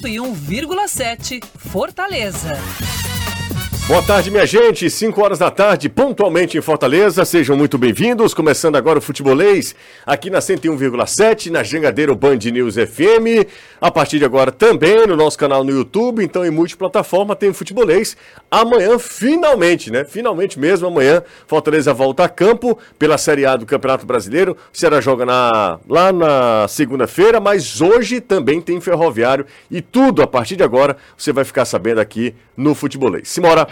101,7 Fortaleza. Boa tarde, minha gente. 5 horas da tarde, pontualmente em Fortaleza. Sejam muito bem-vindos. Começando agora o Futebolês, aqui na 101,7, na Jangadeiro Band News FM. A partir de agora também no nosso canal no YouTube, então em multiplataforma tem o Futebolês. Amanhã, finalmente, né? Finalmente mesmo, amanhã, Fortaleza volta a campo pela Série A do Campeonato Brasileiro. O Ceará joga na, lá na segunda-feira, mas hoje também tem Ferroviário e tudo a partir de agora você vai ficar sabendo aqui no Futebolês. Simora!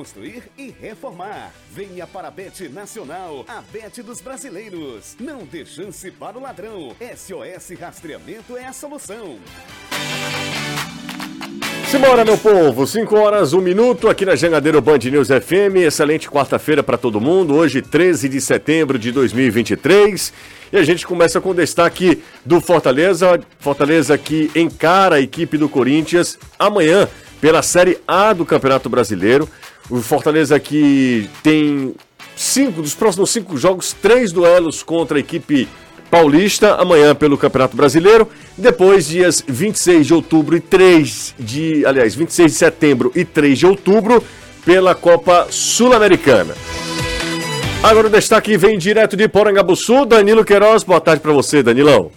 construir e reformar. Venha para a Bet Nacional, a Bet dos brasileiros. Não dê chance para o ladrão. SOS Rastreamento é a solução. Simbora, meu povo, 5 horas, 1 um minuto, aqui na Jangadeiro Band News FM. Excelente quarta-feira para todo mundo. Hoje, 13 de setembro de 2023. E a gente começa com o destaque do Fortaleza. Fortaleza que encara a equipe do Corinthians amanhã pela Série A do Campeonato Brasileiro. O Fortaleza que tem cinco dos próximos cinco jogos, três duelos contra a equipe paulista amanhã pelo Campeonato Brasileiro. Depois, dias 26 de outubro e 3 de. Aliás, 26 de setembro e 3 de outubro pela Copa Sul-Americana. Agora o destaque vem direto de Porangabuçu, Danilo Queiroz. Boa tarde para você, Danilão.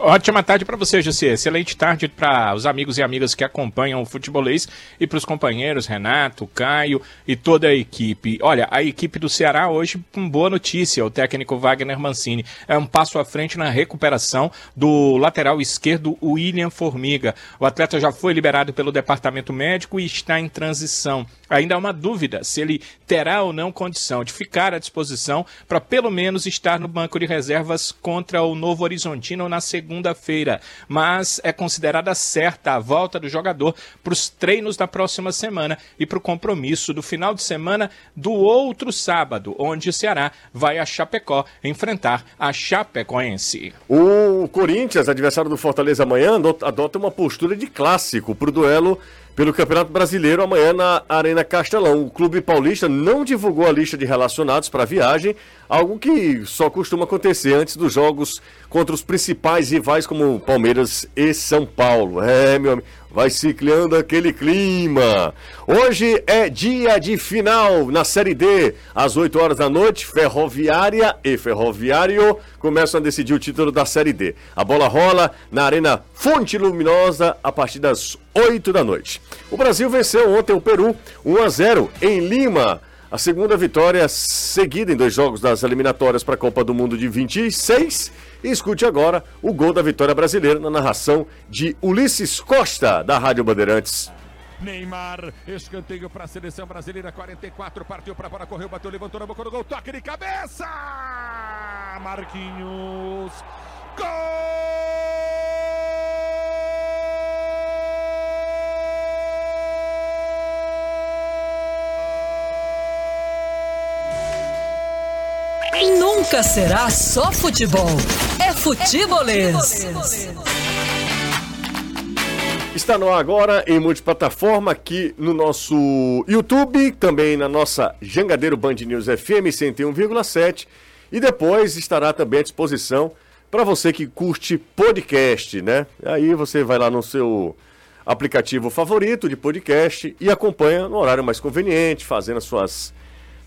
Ótima tarde para você, José. Excelente tarde para os amigos e amigas que acompanham o futebolês e para os companheiros Renato, Caio e toda a equipe. Olha, a equipe do Ceará hoje com boa notícia. O técnico Wagner Mancini é um passo à frente na recuperação do lateral esquerdo William Formiga. O atleta já foi liberado pelo departamento médico e está em transição. Ainda há uma dúvida se ele terá ou não condição de ficar à disposição para pelo menos estar no banco de reservas contra o Novo Horizontino na segunda segunda-feira, mas é considerada certa a volta do jogador para os treinos da próxima semana e para o compromisso do final de semana do outro sábado, onde o Ceará vai a Chapecó enfrentar a Chapecoense. O Corinthians, adversário do Fortaleza amanhã, adota uma postura de clássico para o duelo pelo Campeonato Brasileiro amanhã na Arena Castelão. O Clube Paulista não divulgou a lista de relacionados para a viagem, algo que só costuma acontecer antes dos jogos contra os principais rivais como Palmeiras e São Paulo. É, meu amigo. Vai se criando aquele clima. Hoje é dia de final na Série D. Às 8 horas da noite, Ferroviária e Ferroviário começam a decidir o título da Série D. A bola rola na Arena Fonte Luminosa a partir das 8 da noite. O Brasil venceu ontem o Peru 1 a 0 em Lima. A segunda vitória seguida em dois jogos das eliminatórias para a Copa do Mundo de 26 e escute agora o gol da vitória brasileira na narração de Ulisses Costa, da Rádio Bandeirantes. Neymar, escanteio para a seleção brasileira, 44, partiu para fora, correu, bateu, levantou na boca do gol, toque de cabeça! Marquinhos, gol! Nunca será só futebol. É futebolês. Está no ar agora em multiplataforma aqui no nosso YouTube, também na nossa Jangadeiro Band News FM 101,7 e depois estará também à disposição para você que curte podcast, né? Aí você vai lá no seu aplicativo favorito de podcast e acompanha no horário mais conveniente, fazendo as suas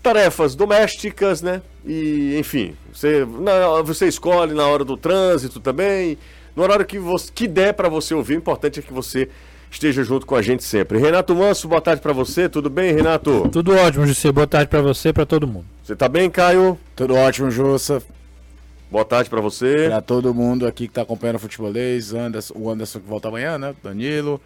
tarefas domésticas, né? E, enfim, você, na, você escolhe na hora do trânsito também, no horário que, você, que der para você ouvir. O importante é que você esteja junto com a gente sempre. Renato Manso, boa tarde para você. Tudo bem, Renato? Tudo ótimo, José. Boa tarde para você e para todo mundo. Você tá bem, Caio? Tudo ótimo, Jussa. Boa tarde para você. Para todo mundo aqui que tá acompanhando o futebolês, Anderson, o Anderson que volta amanhã, né? Danilo,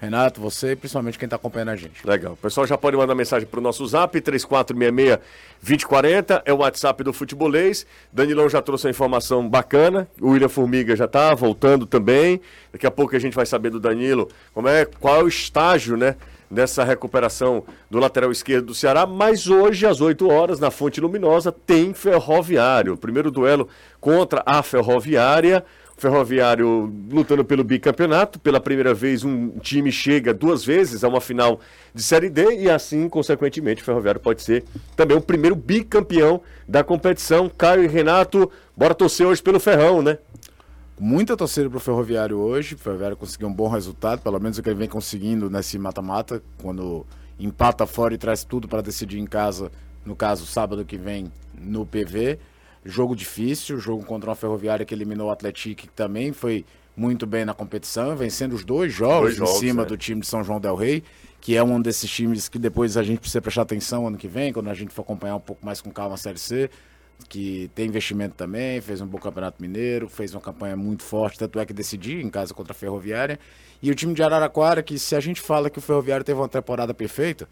Renato, você e principalmente quem está acompanhando a gente. Legal. O pessoal já pode mandar mensagem para o nosso zap, 3466-2040, é o WhatsApp do Futebolês. Danilão já trouxe a informação bacana, o William Formiga já está voltando também. Daqui a pouco a gente vai saber do Danilo como é, qual é o estágio, né? Dessa recuperação do lateral esquerdo do Ceará, mas hoje, às 8 horas, na Fonte Luminosa, tem Ferroviário. Primeiro duelo contra a Ferroviária. Ferroviário lutando pelo bicampeonato. Pela primeira vez, um time chega duas vezes a uma final de Série D e assim, consequentemente, o Ferroviário pode ser também o primeiro bicampeão da competição. Caio e Renato, bora torcer hoje pelo Ferrão, né? Muita torcida para o Ferroviário hoje. O Ferroviário conseguiu um bom resultado, pelo menos o que ele vem conseguindo nesse mata-mata, quando empata fora e traz tudo para decidir em casa, no caso, sábado que vem no PV. Jogo difícil, jogo contra uma ferroviária que eliminou o Atlético, que também foi muito bem na competição, vencendo os dois jogos, dois jogos em cima é. do time de São João Del Rei, que é um desses times que depois a gente precisa prestar atenção ano que vem, quando a gente for acompanhar um pouco mais com calma a Série C, que tem investimento também, fez um bom campeonato mineiro, fez uma campanha muito forte, tanto é que decidiu em casa contra a Ferroviária. E o time de Araraquara, que se a gente fala que o Ferroviário teve uma temporada perfeita,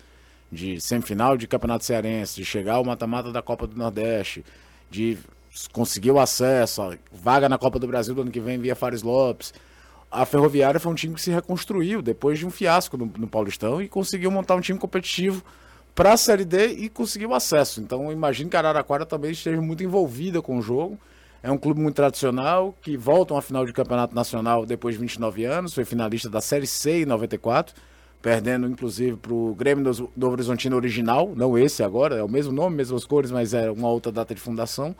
de semifinal de Campeonato Cearense, de chegar ao mata-mata da Copa do Nordeste, de conseguir o acesso, vaga na Copa do Brasil do ano que vem via Fares Lopes. A Ferroviária foi um time que se reconstruiu depois de um fiasco no, no Paulistão e conseguiu montar um time competitivo para a Série D e conseguiu acesso. Então, imagino que a Araraquara também esteja muito envolvida com o jogo. É um clube muito tradicional que volta a uma final de campeonato nacional depois de 29 anos, foi finalista da Série C em 94 perdendo inclusive para o Grêmio do, do Horizontino original, não esse agora, é o mesmo nome, mesmas cores, mas é uma outra data de fundação.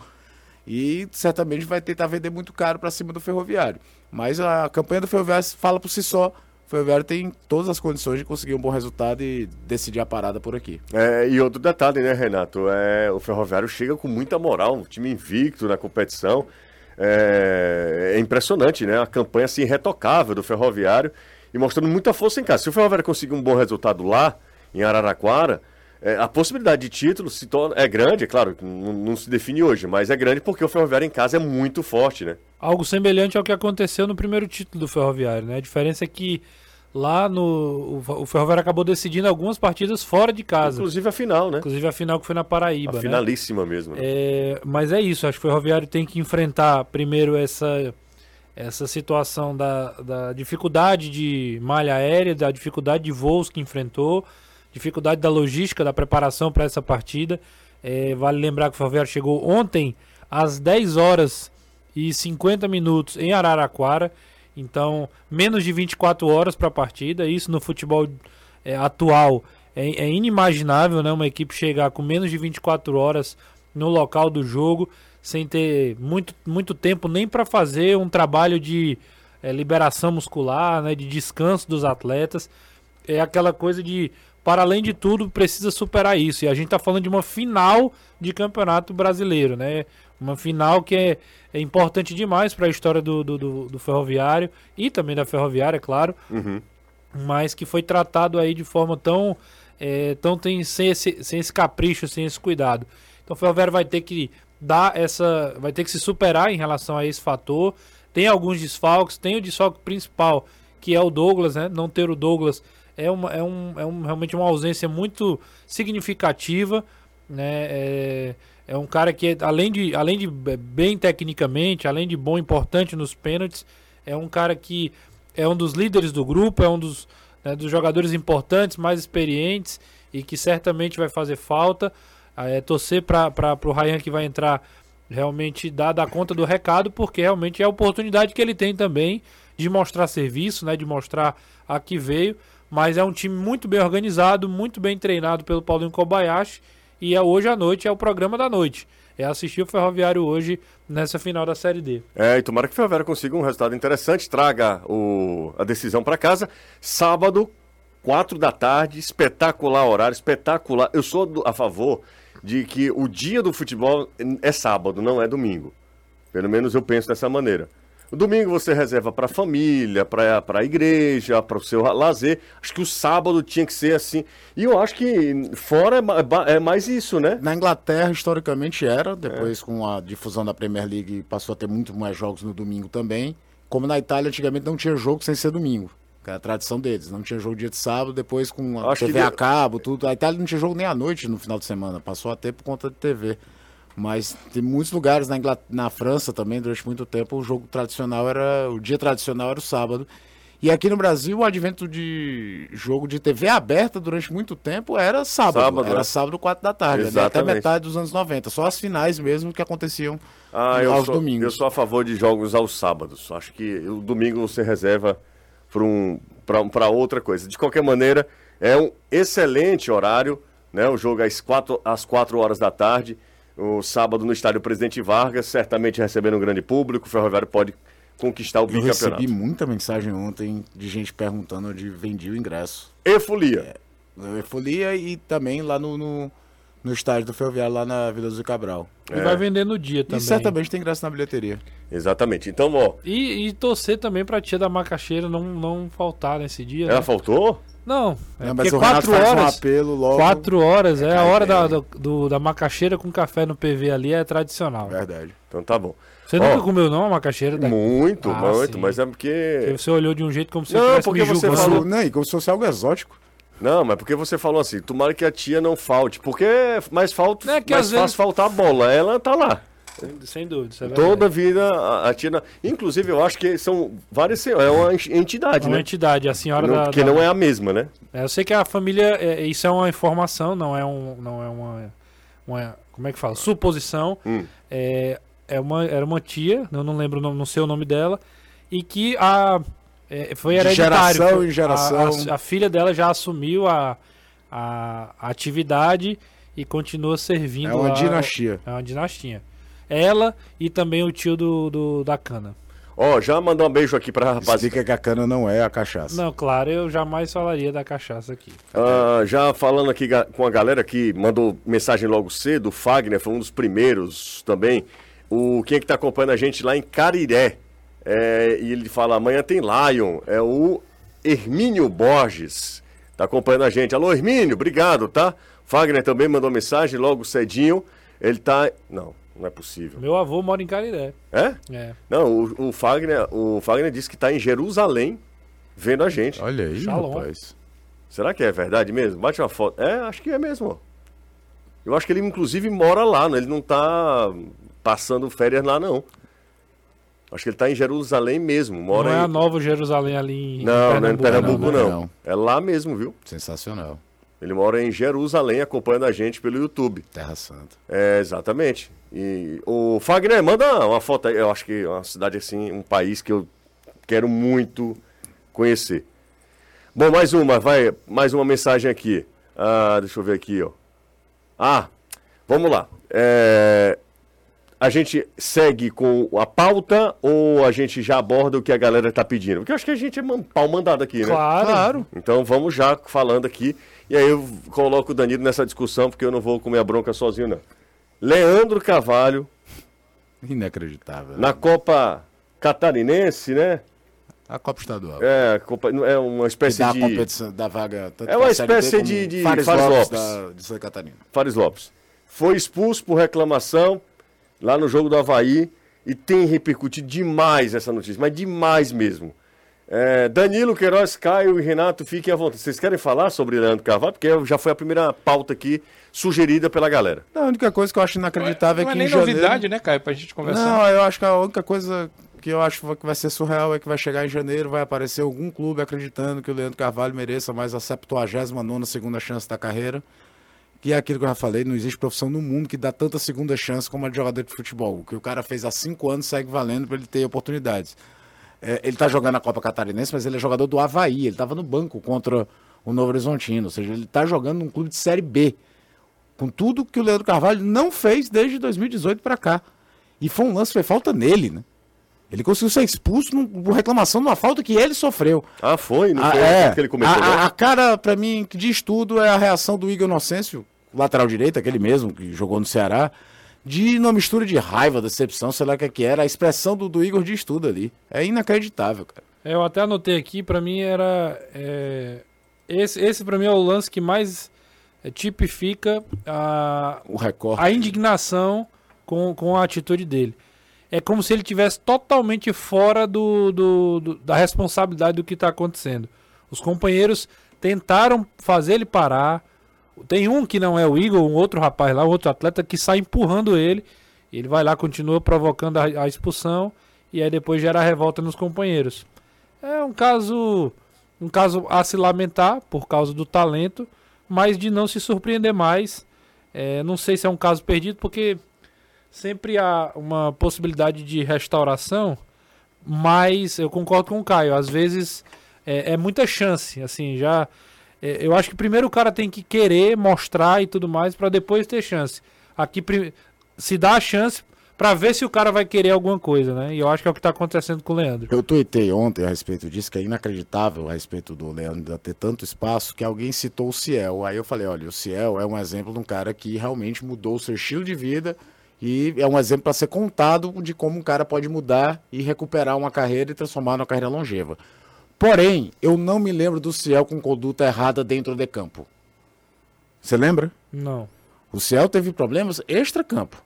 E certamente vai tentar vender muito caro para cima do Ferroviário. Mas a campanha do Ferroviário fala por si só. O Ferroviário tem todas as condições de conseguir um bom resultado e decidir a parada por aqui. É, e outro detalhe, né, Renato? É, o Ferroviário chega com muita moral, um time invicto na competição. É, é impressionante, né? A campanha assim, irretocável do Ferroviário e mostrando muita força em casa. Se o Ferroviário conseguir um bom resultado lá, em Araraquara, é, a possibilidade de título se torna, é grande, é claro, não, não, se define hoje, mas é grande porque o Ferroviário em casa é muito forte, né? Algo semelhante ao que aconteceu no primeiro título do Ferroviário, né? A diferença é que lá no o, Ferroviário acabou decidindo algumas partidas fora de casa. Inclusive a final, né? Inclusive a final que foi na Paraíba, a né? finalíssima mesmo. Né? É, mas é isso, acho que o Ferroviário tem que enfrentar primeiro essa essa situação da, da dificuldade de malha aérea, da dificuldade de voos que enfrentou, dificuldade da logística, da preparação para essa partida. É, vale lembrar que o Ferroviário chegou ontem às 10 horas e 50 minutos em Araraquara, então menos de 24 horas para a partida. Isso no futebol é, atual é, é inimaginável, né? Uma equipe chegar com menos de 24 horas no local do jogo sem ter muito, muito tempo nem para fazer um trabalho de é, liberação muscular, né, de descanso dos atletas. É aquela coisa de, para além de tudo, precisa superar isso. E a gente está falando de uma final de campeonato brasileiro, né? Uma final que é, é importante demais para a história do, do, do, do, ferroviário e também da ferroviária, é claro. Uhum. Mas que foi tratado aí de forma tão. É, tão tem, sem, esse, sem esse capricho, sem esse cuidado. Então o Ferroviário vai ter que dar essa. vai ter que se superar em relação a esse fator. Tem alguns desfalques, tem o desfalque principal, que é o Douglas, né? Não ter o Douglas é, uma, é, um, é um, realmente uma ausência muito significativa. Né? É, é um cara que, além de, além de bem tecnicamente, além de bom importante nos pênaltis, é um cara que é um dos líderes do grupo, é um dos, né, dos jogadores importantes, mais experientes e que certamente vai fazer falta. Ah, é, torcer para o Ryan que vai entrar realmente dar, dar conta do recado, porque realmente é a oportunidade que ele tem também de mostrar serviço, né, de mostrar a que veio. Mas é um time muito bem organizado, muito bem treinado pelo Paulinho Kobayashi. E é hoje à noite, é o programa da noite. É assistir o Ferroviário hoje nessa final da Série D. É, e tomara que o Ferroviário consiga um resultado interessante, traga o, a decisão para casa. Sábado, 4 da tarde, espetacular horário, espetacular. Eu sou do, a favor de que o dia do futebol é sábado, não é domingo. Pelo menos eu penso dessa maneira. O domingo você reserva para a família, para a igreja, para o seu lazer. Acho que o sábado tinha que ser assim. E eu acho que fora é, é mais isso, né? Na Inglaterra, historicamente era. Depois, é. com a difusão da Premier League, passou a ter muito mais jogos no domingo também. Como na Itália, antigamente não tinha jogo sem ser domingo. Que era a tradição deles. Não tinha jogo dia de sábado, depois com a Acho TV a cabo, tudo. A Itália não tinha jogo nem à noite no final de semana. Passou a ter por conta de TV. Mas tem muitos lugares na, Inglat- na França também, durante muito tempo, o jogo tradicional era. O dia tradicional era o sábado. E aqui no Brasil, o advento de jogo de TV aberta durante muito tempo era sábado. Sábado, era né? sábado, 4 da tarde. ali Até metade dos anos 90. Só as finais mesmo que aconteciam Ah, aos sou, domingos. eu sou a favor de jogos aos sábados. Acho que o domingo você reserva para um, pra outra coisa. De qualquer maneira, é um excelente horário, né? O jogo às 4, às quatro horas da tarde, o sábado no estádio Presidente Vargas, certamente recebendo um grande público, o Ferroviário pode conquistar o Eu bicampeonato. recebi muita mensagem ontem de gente perguntando onde vendia o ingresso. E folia. Na Eufolia e também lá no, no, no estádio do Ferroviário, lá na Vila do Cabral. E vai vender no dia também. E certamente tem ingresso na bilheteria. Exatamente. Então, ó, E, e torcer também pra tia da macaxeira não, não faltar nesse dia. ela né? faltou? Não, é Não, porque mas o Renato quatro faz um horas. apelo logo. Quatro horas, é a cai hora da, do, da macaxeira com café no PV ali, é tradicional. Verdade. Então tá bom. Você Ó, nunca comeu não a macaxeira da... Muito, Ah, muito, sim. mas é porque. Porque Você olhou de um jeito como se Não, tivesse porque você julgando. falou- Não, e como se fosse algo exótico. Não, mas porque você falou assim, tomara que a tia não falte, porque é mais, falta, É que mais fácil vezes- faltar a bola, ela tá lá. Sem dúvida, isso é Toda vida a, a tia. não- Inclusive, eu acho que são várias. É uma en- entidade, É uma né? entidade, a senhora Não, da... porque da- não é a mesma, né? É, eu sei que a família, é, isso é uma informação, não é, um, não é uma, uma- Como é que fala? Suposição. Hum. É, é uma, era uma tia, eu não lembro, o nome- não sei o nome dela, e que a. é, foi De hereditário. geração foi- em geração. A, a- a filha dela já assumiu a, a, a atividade e continua servindo. É uma a- dinastia. É uma dinastia. Ela e também o tio do, do- da cana. Ó, já mandou um beijo aqui pra rapaziada. Explica que a cana não é a cachaça. Não, claro, eu jamais falaria da cachaça aqui. Ah, já falando aqui com a galera que mandou mensagem logo cedo, o Fagner foi um dos primeiros também. O, quem é que tá acompanhando a gente lá em Cariré? É, e ele fala, amanhã tem Lion, é o Hermínio Borges. Tá acompanhando a gente. Alô, Hermínio, obrigado, tá? Fagner também mandou mensagem logo cedinho. Ele tá. Não, não é possível. Meu avô mora em Cariré. É? É. Não, o, o Fagner, o Fagner disse que tá em Jerusalém vendo a gente. Olha aí, Shalom. rapaz. Será que é verdade mesmo? Bate uma foto. É, acho que é mesmo. Eu acho que ele, inclusive, mora lá, né? ele não tá passando férias lá, não. Acho que ele tá em Jerusalém mesmo. Mora não é em... a Nova Jerusalém ali em Não, não é em Pernambuco, não, não, não. É lá mesmo, viu? Sensacional. Ele mora em Jerusalém, acompanhando a gente pelo YouTube. Terra Santa. É, exatamente. E o Fagner, manda uma foto aí. Eu acho que é uma cidade assim, um país que eu quero muito conhecer. Bom, mais uma, vai, mais uma mensagem aqui. Ah, deixa eu ver aqui, ó. Ah, vamos lá. É, a gente segue com a pauta ou a gente já aborda o que a galera tá pedindo? Porque eu acho que a gente é pau mandado aqui, né? Claro. Então vamos já falando aqui. E aí eu coloco o Danilo nessa discussão, porque eu não vou comer a bronca sozinho, não. Leandro Carvalho, Inacreditável. na Copa Catarinense, né? A Copa Estadual. É, Copa- é uma que espécie dá a de. competição da vaga. tanto É uma espécie de- de Fares Fares Lopes, Lopes. da, de Santa Catarina. Fares Lopes. Foi expulso por reclamação lá no jogo do Havaí e tem repercutido demais essa notícia, mas demais mesmo. É, Danilo, Queiroz, Caio e Renato, fiquem à vontade. Vocês querem falar sobre Leandro Carvalho? Porque já foi a primeira pauta aqui sugerida pela galera. Não, a única coisa que eu acho inacreditável não é é que nem em janeiro... novidade, né, Caio, pra gente conversar. Não, eu acho que a única coisa que eu acho que vai ser surreal é que vai chegar em janeiro, vai aparecer algum clube acreditando que o Leandro Carvalho mereça mais a 79 segunda chance da carreira. Que é aquilo que eu já falei, não existe profissão no mundo que dá tanta segunda chance como a de jogador de futebol. O que o cara fez há cinco anos segue valendo para ele ter oportunidades. É, ele tá jogando a Copa Catarinense, mas ele é jogador do Havaí. Ele tava no banco contra o Novo Horizontino. Ou seja, ele tá jogando num clube de Série B. Com tudo que o Leandro Carvalho não fez desde 2018 para cá. E foi um lance, foi falta nele, né? Ele conseguiu ser expulso por reclamação de uma falta que ele sofreu. Ah, foi? Não Ah, foi é. aquilo que ele cometeu, a, a- a cara, pra mim, que diz tudo é a reação do Igor Inocêncio, lateral direito, aquele mesmo que jogou no Ceará, de uma mistura de raiva, decepção, sei lá o que, é que era. A expressão do, do Igor diz tudo ali. É inacreditável, cara. Eu até anotei aqui, pra mim era. é, esse, esse para mim é o lance que mais é, tipifica a, O recorde. a indignação com, com a atitude dele. é como se ele tivesse totalmente fora do, do, do da responsabilidade do que está acontecendo. Os companheiros tentaram fazer ele parar. Tem um que não é o Igor, um outro rapaz lá, um outro atleta que sai empurrando ele. Ele vai lá, continua provocando a, a expulsão e aí depois gera revolta nos companheiros. É um caso um caso a se lamentar por causa do talento, mas de não se surpreender mais. É, não sei se é um caso perdido, porque sempre há uma possibilidade de restauração, mas eu concordo com o Caio. Às vezes é, é muita chance, assim, já. É, eu acho que primeiro o cara tem que querer mostrar e tudo mais para depois ter chance. Aqui se dá a chance para ver se o cara vai querer alguma coisa, né? E eu acho que é o que tá acontecendo com o Leandro. Eu tuitei ontem a respeito disso, que é inacreditável a respeito do Leandro ter tanto espaço, que alguém citou o Ciel. Aí eu falei, olha, o Ciel é um exemplo de um cara que realmente mudou o seu estilo de vida e é um exemplo para ser contado de como um cara pode mudar e recuperar uma carreira e transformar numa carreira longeva. Porém, eu não me lembro do Ciel com conduta errada dentro de campo. Você lembra? Não. O Ciel teve problemas extra-campo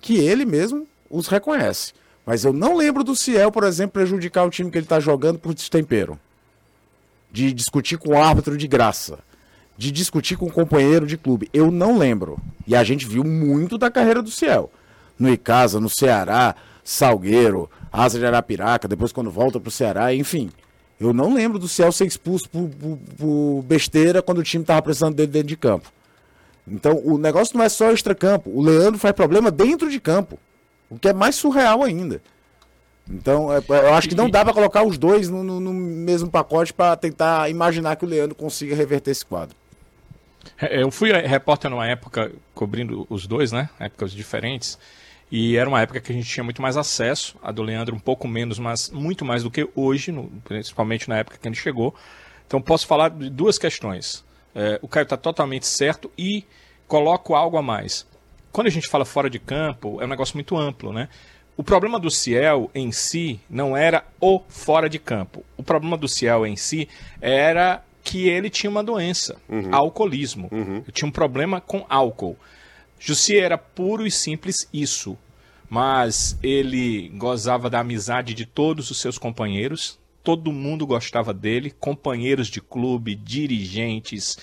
que ele mesmo os reconhece. Mas eu não lembro do Ciel, por exemplo, prejudicar o time que ele está jogando por destempero. De discutir com o árbitro de graça. De discutir com o companheiro de clube. Eu não lembro. E a gente viu muito da carreira do Ciel. No Icasa, no Ceará, Salgueiro, Asa de Arapiraca, depois quando volta para o Ceará, enfim. Eu não lembro do Ciel ser expulso por, por, por besteira quando o time estava precisando dele dentro de campo. Então o negócio não é só extra-campo. O Leandro faz problema dentro de campo. O que é mais surreal ainda. Então, é, é, eu acho que não dá para colocar os dois no, no, no mesmo pacote para tentar imaginar que o Leandro consiga reverter esse quadro. É, eu fui repórter numa época cobrindo os dois, né? Épocas diferentes. E era uma época que a gente tinha muito mais acesso. A do Leandro um pouco menos, mas muito mais do que hoje, no, principalmente na época que ele chegou. Então posso falar de duas questões. É, o Caio está totalmente certo e coloco algo a mais. Quando a gente fala fora de campo, é um negócio muito amplo, né? O problema do Ciel em si não era o fora de campo. O problema do Ciel em si era que ele tinha uma doença, uhum. alcoolismo. Uhum. tinha um problema com álcool. Jussi era puro e simples isso. Mas ele gozava da amizade de todos os seus companheiros, todo mundo gostava dele, companheiros de clube, dirigentes,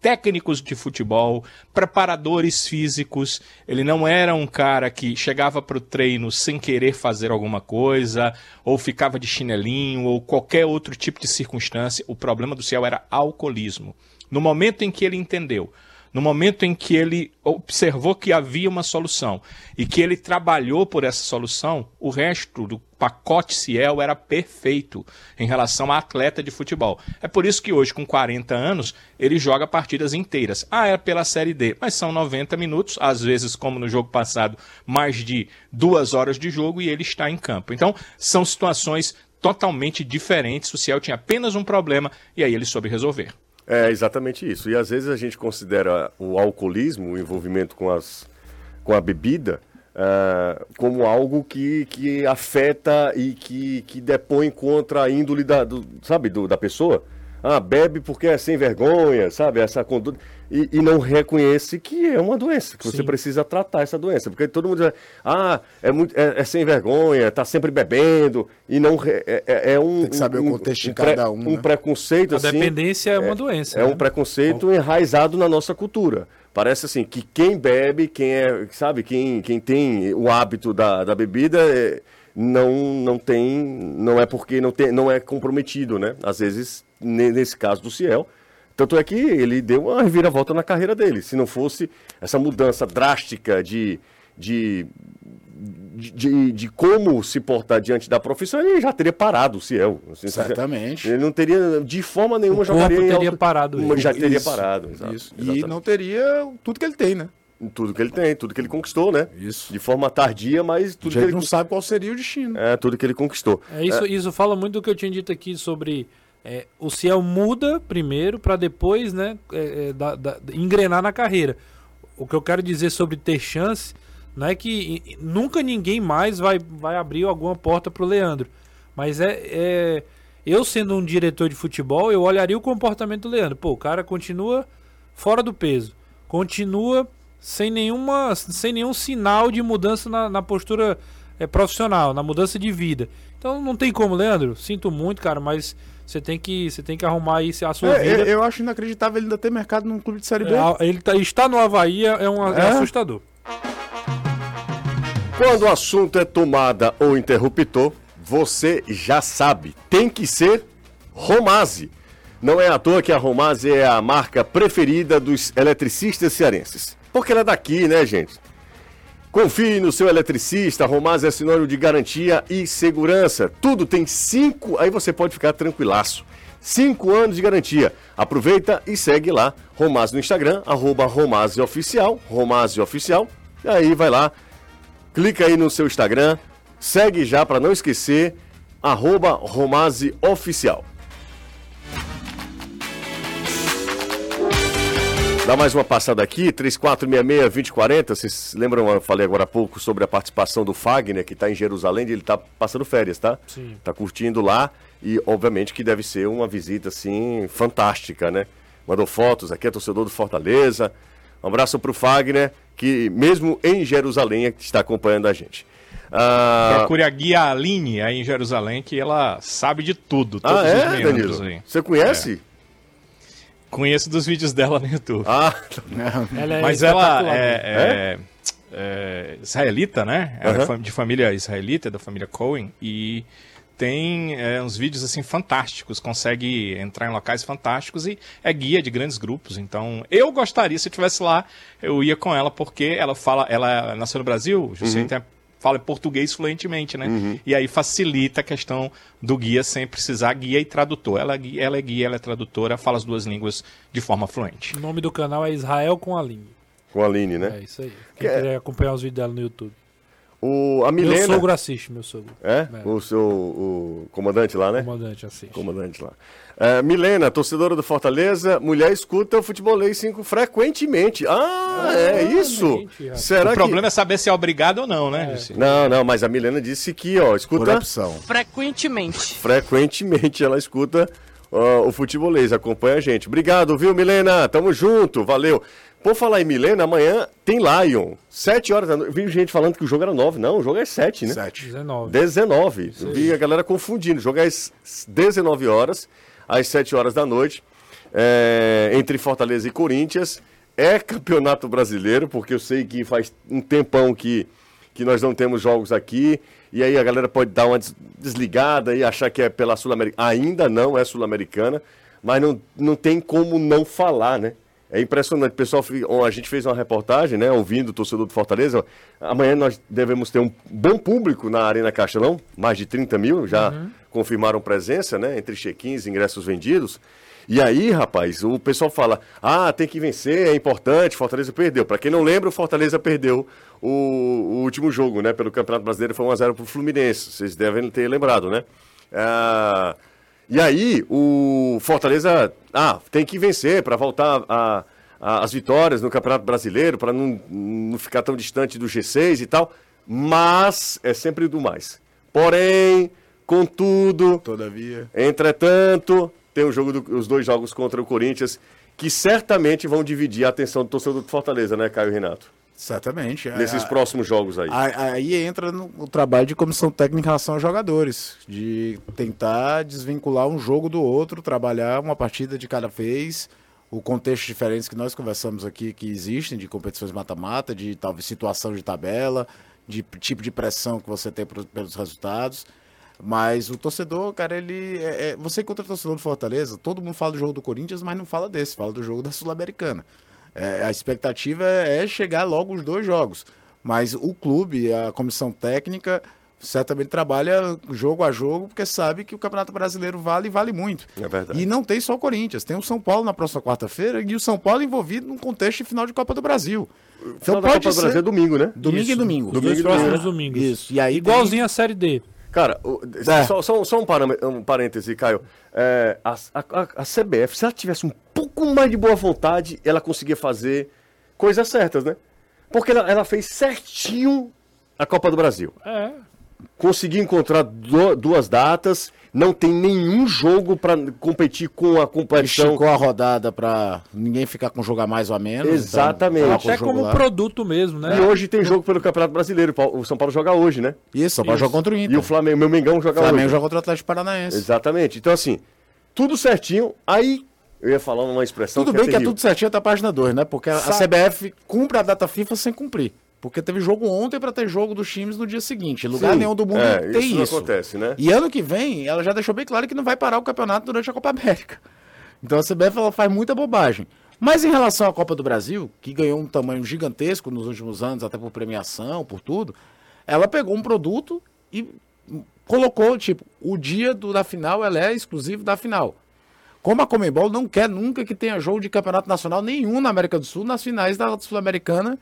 técnicos de futebol, preparadores físicos. Ele não era um cara que chegava para o treino sem querer fazer alguma coisa, ou ficava de chinelinho, ou qualquer outro tipo de circunstância. O problema do Ciel era alcoolismo. No momento em que ele entendeu no momento em que ele observou que havia uma solução e que ele trabalhou por essa solução, o resto do pacote Ciel era perfeito em relação a atleta de futebol. É por isso que hoje, com 40 anos, ele joga partidas inteiras. Ah, é pela Série D, mas são 90 minutos, às vezes, como no jogo passado, mais de duas horas de jogo e ele está em campo. Então, são situações totalmente diferentes. O Ciel tinha apenas um problema e aí ele soube resolver. É exatamente isso. E às vezes a gente considera o alcoolismo, o envolvimento com, as, com a bebida, uh, como algo que, que afeta e que, que depõe contra a índole da, do, sabe, do, da pessoa. Ah, bebe porque é sem vergonha, sabe? Essa conduta e, e, não reconhece que é uma doença, que Sim. você precisa tratar essa doença. Porque todo mundo diz, ah, é, muito, é, é sem vergonha, está sempre bebendo, e não é, é, é, um. Tem que saber um, o contexto de cada um. Um né? preconceito. A assim, dependência é uma doença. É, né? um preconceito Bom. enraizado na nossa cultura. Parece assim que quem bebe, quem é, sabe, quem, quem tem o hábito da, da bebida. É, não, não tem, não é porque não, tem, não é comprometido, né? Às vezes, nesse caso do Ciel, tanto é que ele deu uma reviravolta na carreira dele. Se não fosse essa mudança drástica de, de, de, de, como se portar diante da profissão, ele já teria parado o Ciel. Assim, Certamente. Ele não teria, de forma nenhuma, o jogaria teria alto, parado ele. Já teria isso, parado. Exato, isso. E não teria tudo que ele tem, né? Tudo que ele tem, tudo que ele conquistou, né? Isso. De forma tardia, mas tudo que ele não sabe qual seria o destino. É, tudo que ele conquistou. É, isso, é. isso fala muito do que eu tinha dito aqui sobre é, o Ciel muda primeiro para depois né, é, é, da, da, engrenar na carreira. O que eu quero dizer sobre ter chance não é que nunca ninguém mais vai, vai abrir alguma porta para o Leandro. Mas é, é, eu sendo um diretor de futebol, eu olharia o comportamento do Leandro. Pô, o cara continua fora do peso, continua sem nenhuma, sem nenhum sinal de mudança na, na postura é, profissional, na mudança de vida. Então não tem como, Leandro. Sinto muito, cara, mas você tem que, você tem que arrumar aí a sua É, vida. eu, eu acho inacreditável ele ainda ter mercado num clube de Série B. É, ele tá, está no Havaí é, um, é É? assustador. Quando o assunto é tomada ou interruptor, você já sabe, tem que ser Romase. Não é à toa que a Romase é a marca preferida dos eletricistas cearenses. Porque ela é daqui, né, gente? Confie no seu eletricista, a Romase é sinônimo de garantia e segurança. Tudo tem cinco, aí você pode ficar tranquilaço. Cinco anos de garantia. Aproveita e segue lá, Romase no Instagram, arroba Romase Oficial, Romase Oficial. E aí vai lá, clica aí no seu Instagram, segue já para não esquecer, arroba Romase Dá mais uma passada aqui, 3466-2040. Vocês lembram, eu falei agora há pouco sobre a participação do Fagner, que está em Jerusalém, ele está passando férias, tá? Sim. Tá curtindo lá e, obviamente, que deve ser uma visita, assim, fantástica, né? Mandou fotos aqui, é torcedor do Fortaleza. Um abraço pro Fagner, que mesmo em Jerusalém está acompanhando a gente. Ah, Procure a guia Aline aí em Jerusalém, que ela sabe de tudo. Todos ah os é, meandros Danilo? aí. Você conhece? Conheço dos vídeos dela no YouTube. Ah, Ela é Mas ela é, né? é- é israelita, né? Ela é Aham. fam- de família israelita, da família Cohen, e tem é, uns vídeos assim fantásticos, consegue entrar em locais fantásticos e é guia de grandes grupos. Então, eu gostaria, se eu estivesse lá, eu ia com ela, porque ela fala, ela nasceu no Brasil, José, então fala português fluentemente, né? E aí facilita a questão do guia sem precisar guia e tradutor. Ela, é guia- ela é guia, ela é tradutora, fala as duas línguas de forma fluente. O nome do canal é Israel com a Aline. com a Aline, né? É isso aí. Quem Que é- quiser acompanhar os vídeos dela no YouTube. O, a Meu Milena. sogro assiste, meu sogro. É? É. O seu o comandante lá, né? Comandante assiste. Comandante lá. É, Milena, torcedora do Fortaleza, mulher escuta o futebolês 5 frequentemente. Ah, é isso? Realmente, rapaz. Será o que... problema é saber se é obrigado ou não, né, Jussi? Não, não, mas a Milena disse que, ó, Por escuta opção. Frequentemente. frequentemente, ela escuta ó, o futebolês, acompanha a gente. Obrigado, viu, Milena? Tamo junto, valeu. Por falar em Milena, amanhã tem Lion. 7 horas da noite. Vi gente falando que o jogo era 9. Não, o jogo é 7, né? Sete. 19. 19. Eu vi a galera confundindo. Jogar às 19 horas, às 7 horas da noite, é, entre Fortaleza e Corinthians. É campeonato brasileiro, porque eu sei que faz um tempão que, que nós não temos jogos aqui. E aí a galera pode dar uma des- desligada e achar que é pela Sul-Americana. Ainda não é Sul-Americana, mas não, não tem como não falar, né? É impressionante. Pessoal, a gente fez uma reportagem, né? Ouvindo o torcedor do Fortaleza. Amanhã nós devemos ter um bom público na Arena Castelão, mais de 30 mil já confirmaram presença, né? Entre check-ins ingressos vendidos. E aí, rapaz, o pessoal fala: ah, tem que vencer, é importante, Fortaleza perdeu. Para quem não lembra, o Fortaleza perdeu o, o último jogo, né? Pelo Campeonato Brasileiro foi 1x0 pro Fluminense. Vocês devem ter lembrado, né? Ah, e aí, o Fortaleza ah, tem que vencer para voltar a, a- as vitórias no Campeonato Brasileiro, para não, não ficar tão distante do G6 e tal. Mas é sempre do mais. Porém, contudo, Todavia. Entretanto, tem o jogo do- os dois jogos contra o Corinthians que certamente vão dividir a atenção do torcedor do Fortaleza, né, Caio e Renato? Certamente. Nesses A- próximos jogos aí. Aí entra no, o trabalho de comissão técnica em relação aos jogadores, de tentar desvincular um jogo do outro, trabalhar uma partida de cada vez, o contexto diferentes que nós conversamos aqui que existem de competições mata-mata, de talvez situação de tabela, de tipo de pressão que você tem pelos resultados. Mas o torcedor, cara, ele. É, é- você encontra torcedor do Fortaleza, todo mundo fala do jogo do Corinthians, mas não fala desse, fala do jogo da Sul-Americana. É, a expectativa é chegar logo os dois jogos. Mas o clube, a comissão técnica, certamente trabalha jogo a jogo, porque sabe que o Campeonato Brasileiro vale e vale muito. É verdade. E não tem só o Corinthians, tem o São Paulo na próxima quarta-feira e o São Paulo envolvido num contexto de final de Copa do Brasil. Final Então da pode Copa do ser Brasil é domingo, né? domingo e Isso, domingo. Os Domingo dois e domingo. Isso. E aí Igualzinho a Série D. Cara, o- É. só, só- só um, um parêntese, Caio. É, a, a- a CBF, se ela tivesse um pouco mais de boa vontade, ela conseguia fazer coisas certas, né? Porque ela, ela fez certinho a Copa do Brasil. É. conseguiu encontrar du- duas datas, não tem nenhum jogo para competir com a competição. Esticou a rodada pra ninguém ficar com jogo a mais ou a menos. Exatamente. Então, Até como lá. produto mesmo, né? E hoje tem jogo pelo Campeonato Brasileiro. O São Paulo joga hoje, né? Isso, só pra jogar contra o Inter. E o Flamengo, meu Mengão joga O Flamengo hoje. joga contra o Atlético Paranaense. Exatamente. Então, assim, tudo certinho. Aí, eu ia falar uma expressão Tudo bem que é tudo certinho até a página 2, né? Porque a, a CBF cumpre a data FIFA sem cumprir. Porque teve jogo ontem pra ter jogo dos times no dia seguinte. Em lugar Sim, nenhum do mundo é, tem isso isso. acontece, né? E ano que vem, ela já deixou bem claro que não vai parar o campeonato durante a Copa América. Então a CBF ela faz muita bobagem. Mas em relação à Copa do Brasil, que ganhou um tamanho gigantesco nos últimos anos, até por premiação, por tudo, ela pegou um produto e colocou, tipo, o dia do, da final ela é exclusivo da final. Como a Comembol não quer nunca que tenha jogo de campeonato nacional nenhum na América do Sul nas finais da Sul-Americana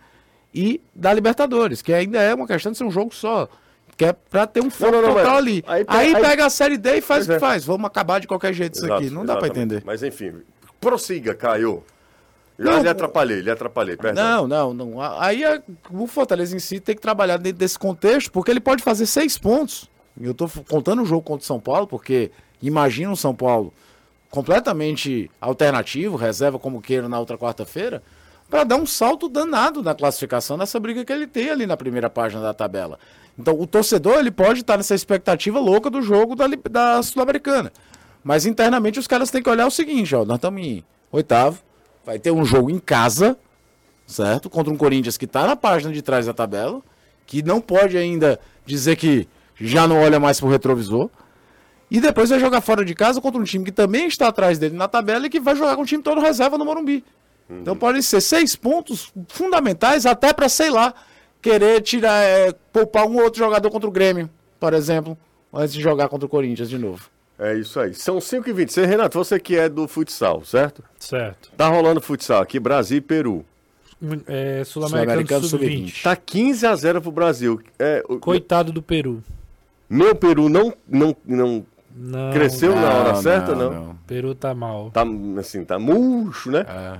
e da Libertadores, que ainda é uma questão de ser um jogo só. Que é pra ter um foco não, não, total mas ali. aí Aí, pe- aí- pega a série D e faz Pois o que é. faz. Vamos acabar de qualquer jeito isso aqui. Exato, Não dá pra exatamente. entender. Mas enfim, prossiga, Caio. Já Não, lhe atrapalhei, lhe atrapalhei, perdão. Não, não, não. Aí a- o Fortaleza em si tem que trabalhar dentro desse contexto, porque ele pode fazer seis pontos. Eu tô f- contando o jogo contra o São Paulo, porque imagina o São Paulo completamente alternativo, reserva como queira na outra quarta-feira, para dar um salto danado na classificação nessa briga que ele tem ali na primeira página da tabela. Então, o torcedor ele pode estar nessa expectativa louca do jogo da, da Sul-Americana. Mas internamente os caras têm que olhar o seguinte, ó, nós estamos em oitavo, vai ter um jogo em casa, certo? Contra um Corinthians que está na página de trás da tabela, que não pode ainda dizer que já não olha mais pro retrovisor. E depois vai jogar fora de casa contra um time que também está atrás dele na tabela e que vai jogar com o time todo reserva no Morumbi. Então podem ser seis pontos fundamentais até para, sei lá, querer tirar, é, poupar um ou outro jogador contra o Grêmio, por exemplo, antes de jogar contra o Corinthians de novo. É isso aí. São 5 e 26 Renato, você que é do futsal, certo? Certo. Tá rolando futsal aqui, Brasil e Peru. É, Sul-Americano Sul-Americano Sub-20. Tá 15 a 0 pro Brasil. É, Coitado do Peru. meu Peru não, não, não Não, cresceu na hora certa, não. O Peru tá mal. Tá assim, tá murcho, né? É,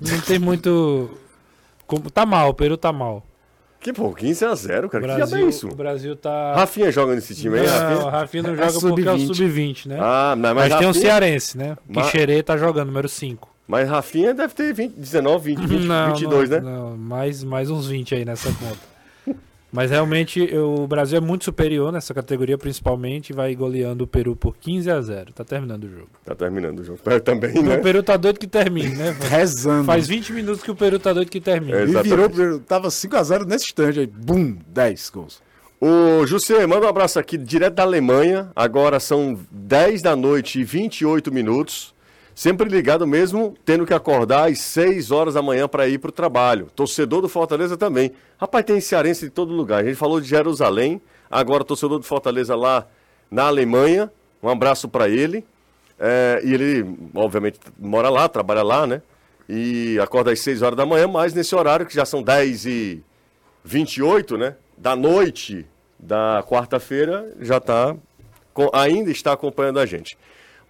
não tem muito. Como, tá mal, o Peru tá mal. Que pô, 15 a 0 O cara. que Brasil, diabo é isso? o Brasil tá. Rafinha joga nesse time aí, não, Rafinha? o Rafinha não É joga porque é o sub-20. sub-20, né? Ah, não, mas mas, tem um Rafinha, cearense, né? Mas- Quixerê tá jogando, número 5. mas Rafinha deve ter 20, 19, 20, 20 não, 22, não, né? Não, mais, mais uns 20 aí nessa conta. Mas realmente eu- o Brasil é muito superior nessa categoria, principalmente, e vai goleando o Peru por 15 a 0. Tá terminando o jogo. Tá terminando o jogo. Também, né? O Peru tá doido que termine, né? Rezando. Faz 20 minutos que o Peru tá doido que termine. É. E virou, tava 5x0 nesse stand aí. Bum, 10 gols. Ô, José, manda um abraço aqui direto da Alemanha. Agora são 10 da noite e 28 minutos. Sempre ligado mesmo, tendo que acordar às 6 horas da manhã para ir para o trabalho. Torcedor do Fortaleza também. Rapaz, tem cearense de todo lugar. A gente falou de Jerusalém, agora torcedor do Fortaleza lá na Alemanha. Um abraço para ele. É, e ele, obviamente, mora lá, trabalha lá, né? E acorda às 6 horas da manhã, mas nesse horário, que já são 10 e 28, né? Da noite da quarta-feira, já tá. com- ainda está acompanhando a gente.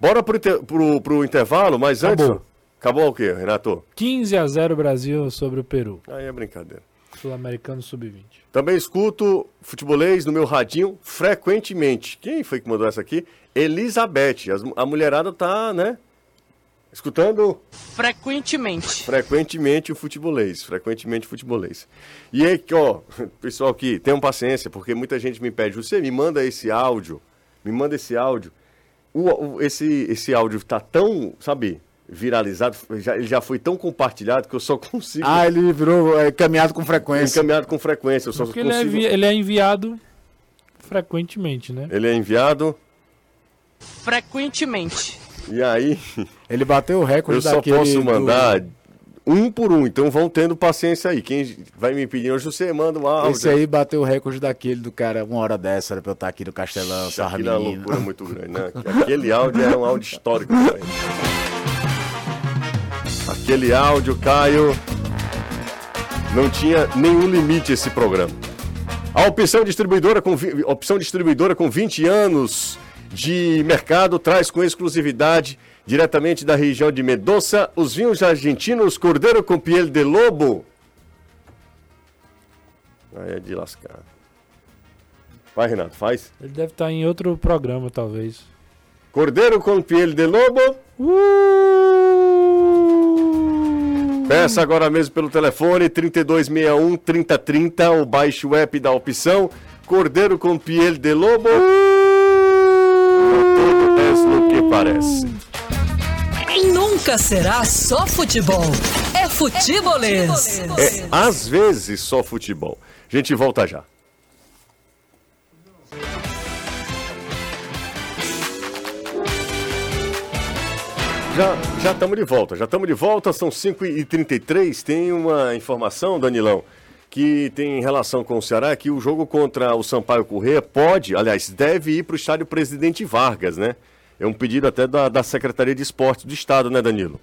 Bora pro, inter- pro, pro intervalo, mas antes. Acabou. Acabou o quê, Renato? 15 a 0 Brasil sobre o Peru. Aí é brincadeira. Sul-Americano Sub-20. Também escuto futebolês no meu radinho frequentemente. Quem foi que mandou essa aqui? Elizabeth. As- a mulherada tá, né? Escutando Frequentemente. frequentemente o futebolês. Frequentemente o futebolês. E aí, que, ó, pessoal que tenham paciência, porque muita gente me pede, você me manda esse áudio, me manda esse áudio. O, o- esse, esse áudio tá tão, sabe, viralizado, já, ele já foi tão compartilhado que eu só consigo. Ah, ele virou é, caminhado com frequência. encaminhado com frequência. Eu só Porque ele é, consigo... ele é enviado frequentemente, né? Ele é enviado, Frequentemente. e aí Ele bateu o recorde eu só daquele posso do- mandar um por um. Então vão tendo paciência aí. Quem vai me pedir hoje, você manda um áudio. Esse aí bateu o recorde daquele do cara, uma hora dessa, era pra eu estar aqui no Castelão, sarra aquilo é uma loucura muito grande, né? Aquele áudio é um áudio histórico. Aquele áudio, Caio, não tinha nenhum limite esse programa. A opção distribuidora com, opção distribuidora com 20 anos de mercado traz com exclusividade, diretamente da região de Mendoza, os vinhos argentinos Cordeiro com Piel de Lobo. Aí é de lascar. Vai, Renato, faz. Ele deve estar em outro programa, talvez. Cordeiro com piel de lobo. Peça agora mesmo pelo telefone 3261 3030 ou baixe o app da opção Cordeiro com piel de lobo. Tudo é o que parece. Nunca será só futebol. É futebolês. É às vezes só futebol. A gente volta já. Já já estamos de volta, já estamos de volta, são 5h33. Tem uma informação, Danilão, que tem relação com o Ceará, que o jogo contra o Sampaio Corrêa pode, aliás, deve ir para o estádio Presidente Vargas, né? É um pedido até da, da Secretaria de Esportes do Estado, né, Danilo?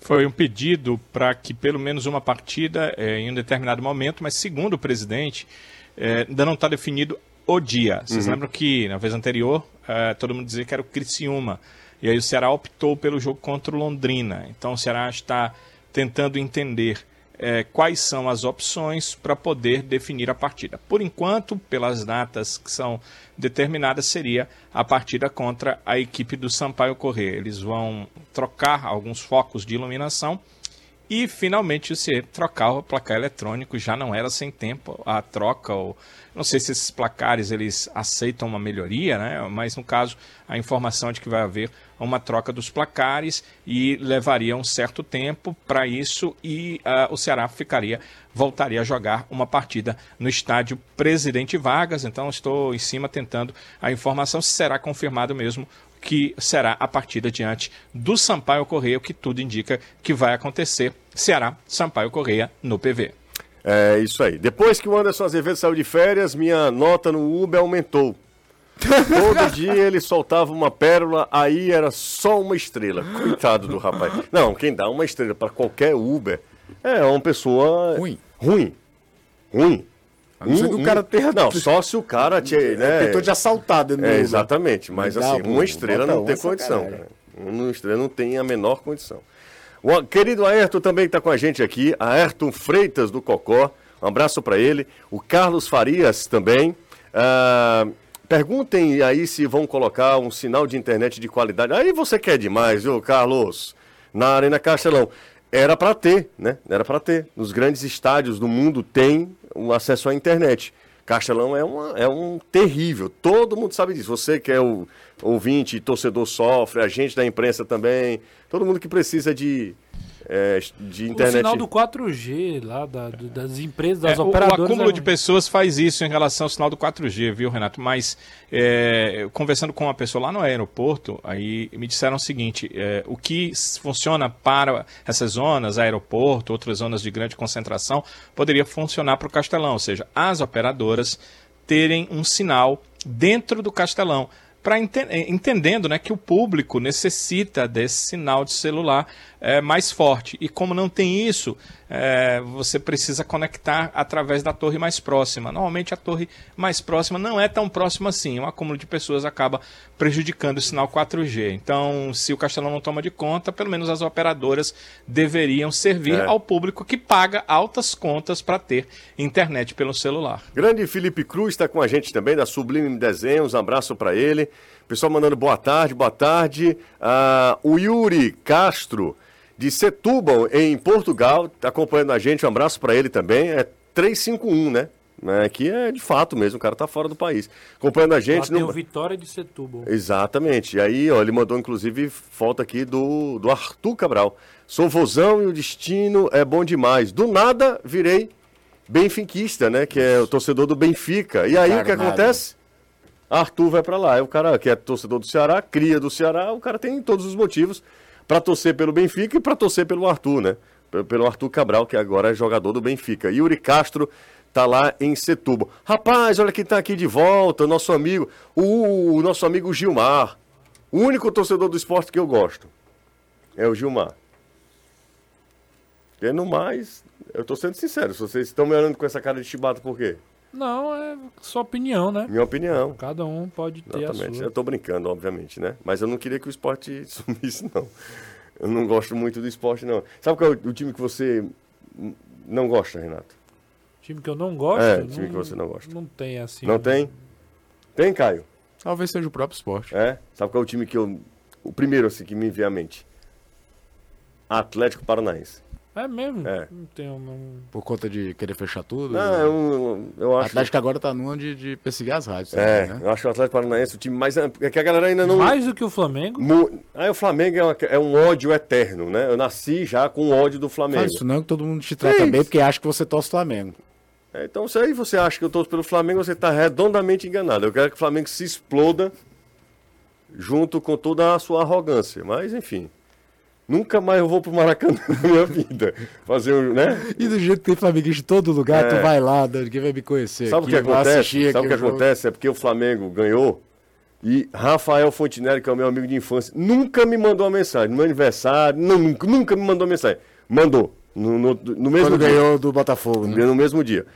Foi um pedido para que pelo menos uma partida é, em um determinado momento, mas segundo o presidente, é, ainda não está definido o dia. Vocês Uhum. lembram que na vez anterior é, todo mundo dizia que era o Criciúma. E aí o Ceará optou pelo jogo contra o Londrina. Então o Ceará está tentando entender é, quais são as opções para poder definir a partida. Por enquanto, pelas datas que são determinadas, seria a partida contra a equipe do Sampaio Corrêa. Eles vão trocar alguns focos de iluminação e finalmente se trocar o placar eletrônico já não era sem tempo a troca ou não sei se esses placares eles aceitam uma melhoria, né? Mas no caso a informação de que vai haver uma troca dos placares e levaria um certo tempo para isso e ah, o Ceará ficaria voltaria a jogar uma partida no estádio Presidente Vargas. Então estou em cima tentando a informação se será confirmado mesmo que será a partida diante do Sampaio Correia, o que tudo indica que vai acontecer. Ceará, Sampaio Correia no PV. É isso aí. Depois que o Anderson Azevedo saiu de férias, minha nota no Uber aumentou. Todo dia ele soltava uma pérola, aí era só uma estrela. Coitado do rapaz. Não, quem dá uma estrela para qualquer Uber é uma pessoa Ruim. ruim. Ruim. A não o cara tenha- Não, só se o cara te, né, Tentou te assaltar dentro do É, Uber. exatamente, mas dá, assim, uma estrela não tem condição, cara. Uma estrela não tem a menor condição. O querido Ayrton também está com a gente aqui, Ayrton Freitas do Cocó, um abraço para ele. O Carlos Farias também. Ah, perguntem aí se vão colocar um sinal de internet de qualidade. Aí você quer demais, viu, Carlos? Na Arena Castelão. Era para ter, né? Era para ter. Nos grandes estádios do mundo tem o acesso à internet. Castelão é, uma, é um terrível, todo mundo sabe disso. Você que é o ouvinte, torcedor sofre, a gente da imprensa também, todo mundo que precisa de, é, de O internet. sinal do 4G lá, da- do- das empresas, das É, o, o operadoras. acúmulo é de pessoas faz isso em relação ao sinal do 4G, viu, Renato? Mas é, conversando com uma pessoa lá no aeroporto, aí me disseram o seguinte: é, o que funciona para essas zonas, aeroporto, outras zonas de grande concentração, poderia funcionar para o Castelão, ou seja, as operadoras terem um sinal dentro do Castelão. Pra ente- eh, entendendo né, que o público necessita desse sinal de celular eh, mais forte. E como não tem isso, eh, você precisa conectar através da torre mais próxima. Normalmente a torre mais próxima não é tão próxima assim. Um acúmulo de pessoas acaba prejudicando o sinal 4G. Então, se o Castelão não toma de conta, pelo menos as operadoras deveriam servir É. ao público que paga altas contas para ter internet pelo celular. Grande Felipe Cruz está com a gente também, da Sublime Desenhos, um abraço para ele. Pessoal mandando boa tarde, boa tarde. Ah, o Yuri Castro, de Setúbal, em Portugal, está acompanhando a gente, um abraço para ele também. É 351, né? É, Aqui é de fato mesmo, o cara tá fora do país. Acompanhando a gente. tem no- Vitória de Setúbal. Exatamente. E aí, ó, ele mandou inclusive foto aqui do, do Arthur Cabral. Sou vozão e o destino é bom demais. Do nada virei benfiquista, né? Que é o torcedor do Benfica. E aí o que acontece? Arthur vai pra lá. Aí o cara que é torcedor do Ceará, cria do Ceará, o cara tem todos os motivos pra torcer pelo Benfica e pra torcer pelo Arthur, né? Pelo Arthur Cabral, que agora é jogador do Benfica. Yuri Castro tá lá em Setúbal. Rapaz, olha quem tá aqui de volta, nosso amigo, o, o nosso amigo Gilmar. O único torcedor do esporte que eu gosto é o Gilmar. E no mais, eu tô sendo sincero, se vocês estão me olhando com essa cara de chibata, por quê? Não, é sua opinião, né? Minha opinião. Cada um pode ter a Exatamente. sua. Eu tô brincando, obviamente, né? Mas eu não queria que o esporte sumisse, não. Eu não gosto muito do esporte, não. Sabe qual é o, time que você não gosta, Renato? Time que eu não gosto? É, time que você não gosta. Não tem assim. Não tem? Tem, Caio? Talvez seja o próprio esporte. É? Sabe qual é o time que eu. O primeiro, assim, que me vem à mente? Atlético Paranaense. É mesmo? É. Não tenho. Não... Por conta de querer fechar tudo. Não, eu, eu O acho. Atlético agora tá numa de, de perseguir as rádios. É, também, né? eu acho o Atlético Paranaense o time mais. É que a galera ainda não. Mais do que o Flamengo? Mu- Aí o Flamengo é, uma- é um ódio eterno, né? Eu nasci já com ódio do Flamengo. Faz isso não, que todo mundo te trata Que bem porque acha que você torce Flamengo. É, Então, se aí você acha que eu torço pelo Flamengo, você está redondamente enganado. Eu quero que o Flamengo se exploda junto com toda a sua arrogância. Mas, enfim. Nunca mais eu vou pro Maracanã na minha vida. Fazer um, né? E do jeito que tem flamenguista em todo lugar, É. tu vai lá, ninguém vai me conhecer. Sabe o que acontece? Sabe o que jogo. acontece? É porque o Flamengo ganhou e Rafael Fontinelli, que é o meu amigo de infância, nunca me mandou uma mensagem. No meu aniversário, não, nunca, nunca me mandou mensagem. Mandou. No, no, no mesmo Quando dia. ganhou do Botafogo, né? No mesmo dia.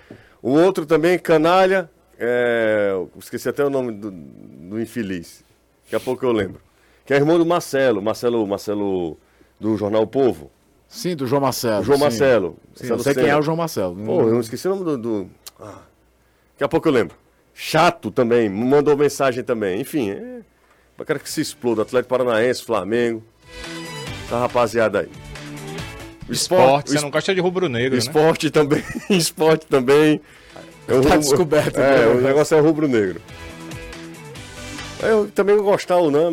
O outro também, Canalha, é, esqueci até o nome do, do infeliz. Daqui a pouco eu lembro. Que é irmão do Marcelo, Marcelo, Marcelo do Jornal O Povo. Sim, do João Marcelo. João sim. Marcelo. Sim, eu Marcelo sei quem é o João Marcelo. Pô, eu não esqueci o nome do. do... Ah, daqui a pouco eu lembro. Chato também, mandou mensagem também. Enfim, é... eu quero que se exploda. Atlético Paranaense, Flamengo. Essa rapaziada aí. O Esporte, o você es- não gosta de rubro-negro, né? Esporte também. esporte também. É o Tá rubro- descoberto, É, né? o negócio é rubro-negro. Eu também vou gostar ou não.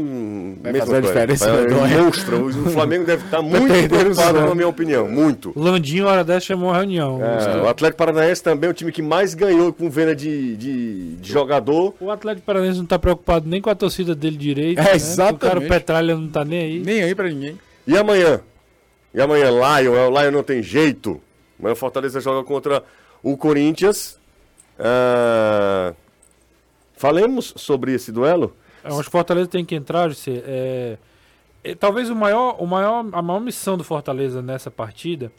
Vai mesma fazer a coisa. diferença, É, né? monstro. O Flamengo deve estar muito preocupado, na minha opinião. Muito. Landinho, hora dessa, chamou uma reunião. É, o Atlético Paranaense também é o time que mais ganhou com venda de, de, de jogador. O Atlético Paranaense não tá preocupado nem com a torcida dele direito. É, né? exatamente. O cara o Petralha não tá nem aí. Nem aí pra ninguém. E amanhã? E amanhã, Lion, é, o Lion não tem jeito. Amanhã o Fortaleza joga contra o Corinthians. Ah, falemos sobre esse duelo? Eu acho que o Fortaleza tem que entrar, José. É, é, talvez o maior, o maior, a maior missão do Fortaleza nessa partida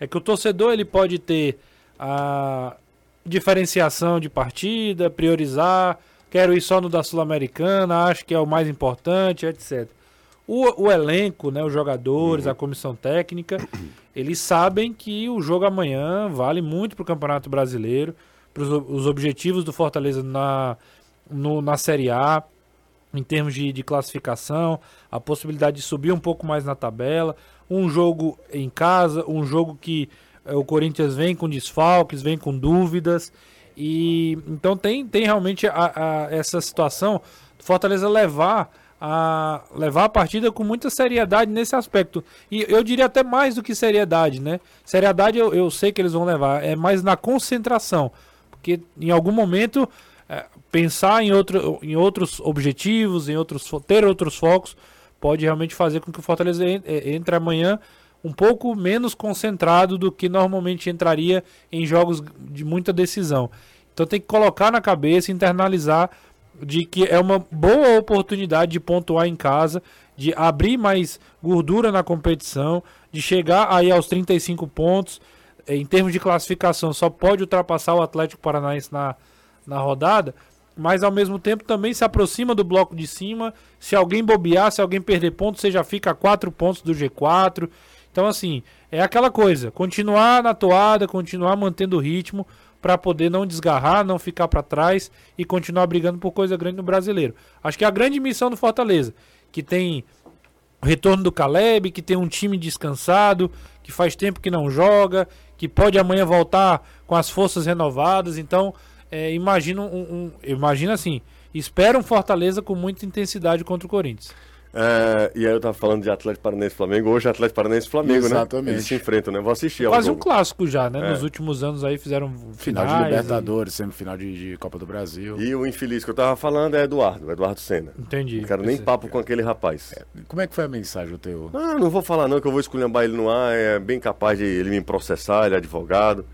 é que o torcedor ele pode ter a diferenciação de partida, priorizar, quero ir só no da Sul-Americana, acho que é o mais importante, etc. O, o elenco, né, os jogadores, a comissão técnica, eles sabem que o jogo amanhã vale muito para o Campeonato Brasileiro, para os objetivos do Fortaleza na, no- na Série A, em termos de, de classificação, a possibilidade de subir um pouco mais na tabela, um jogo em casa, um jogo que eh, o Corinthians vem com desfalques, vem com dúvidas, e então tem, tem realmente a- a- essa situação do Fortaleza levar a levar a partida com muita seriedade nesse aspecto. E eu diria até mais do que seriedade, né? Seriedade eu, eu sei que eles vão levar, é mais na concentração. Porque em algum momento pensar em, outro, em outros objetivos, em outros ter outros focos, pode realmente fazer com que o Fortaleza eh, entre amanhã um pouco menos concentrado do que normalmente entraria em jogos de muita decisão. Então tem que colocar na cabeça, internalizar de que é uma boa oportunidade de pontuar em casa, de abrir mais gordura na competição, de chegar aí aos 35 pontos. Eh, Em termos de classificação, só pode ultrapassar o Atlético Paranaense na, na rodada, mas ao mesmo tempo também se aproxima do bloco de cima. Se alguém bobear, se alguém perder pontos, você já fica a 4 pontos do G4. Então, assim, é aquela coisa: continuar na toada, continuar mantendo o ritmo para poder não desgarrar, não ficar para trás e continuar brigando por coisa grande no brasileiro. Acho que é a grande missão do Fortaleza, que tem o retorno do Caleb, que tem um time descansado, que faz tempo que não joga, que pode amanhã voltar com as forças renovadas. Então, é, imagina um, um- imagina assim, espera um Fortaleza com muita intensidade contra o Corinthians. É, e aí eu tava falando de Atlético Paranaense e Flamengo. Hoje é Atlético Paranaense e Flamengo, Exatamente. né? Eles se enfrentam, né? Vou assistir ao Quase um clássico já, né? É. Nos últimos anos aí fizeram Final de e- Libertadores, semifinal de, de Copa do Brasil. E o infeliz que eu tava falando é Eduardo, Eduardo Senna. Entendi. Não quero nem papo com aquele rapaz. Como é que foi a mensagem do teu? Ah, não vou falar não, que eu vou esculhambar ele no ar. É bem capaz de ele me processar, ele é advogado.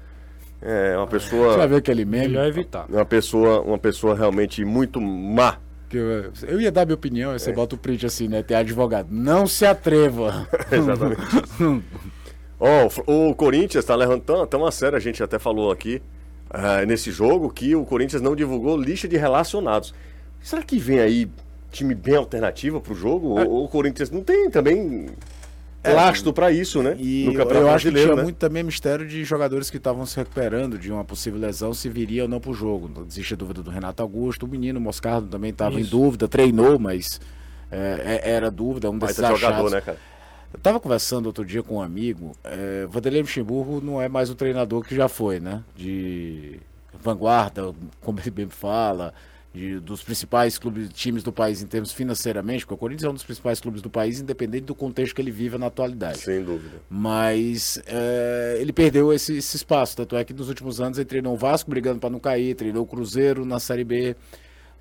É uma pessoa. ver aquele meme? Melhor evitar. Uma pessoa, uma pessoa realmente muito má. Que eu, eu ia dar minha opinião, aí você bota o print assim, né? Tem advogado. Não se atreva. Exatamente. Ó, o o Corinthians tá levando tão, a sério, a gente até falou aqui ah, nesse jogo, que o Corinthians não divulgou lista de relacionados. Será que vem aí time bem alternativo pro jogo? Ou ou o Corinthians não tem também. É, lastro para isso, né? E no eu Campeonato acho que tinha né? muito também mistério de jogadores que estavam se recuperando de uma possível lesão, se viria ou não pro jogo. Não Existe a dúvida do Renato Augusto, o menino Moscardo também estava em dúvida, treinou, mas é, é- era dúvida, um desses Baita jogador, achados. né, cara? Eu tava conversando outro dia com um amigo, é, Vanderlei Luxemburgo não é mais o treinador que já foi, né? De vanguarda, como ele bem fala, de- dos principais clubes, times do país em termos financeiramente, porque o Corinthians é um dos principais clubes do país, independente do contexto que ele vive na atualidade. Sem dúvida. Mas é, ele perdeu esse, esse espaço. Tanto é que nos últimos anos ele treinou o Vasco brigando para não cair, treinou o Cruzeiro na Série B,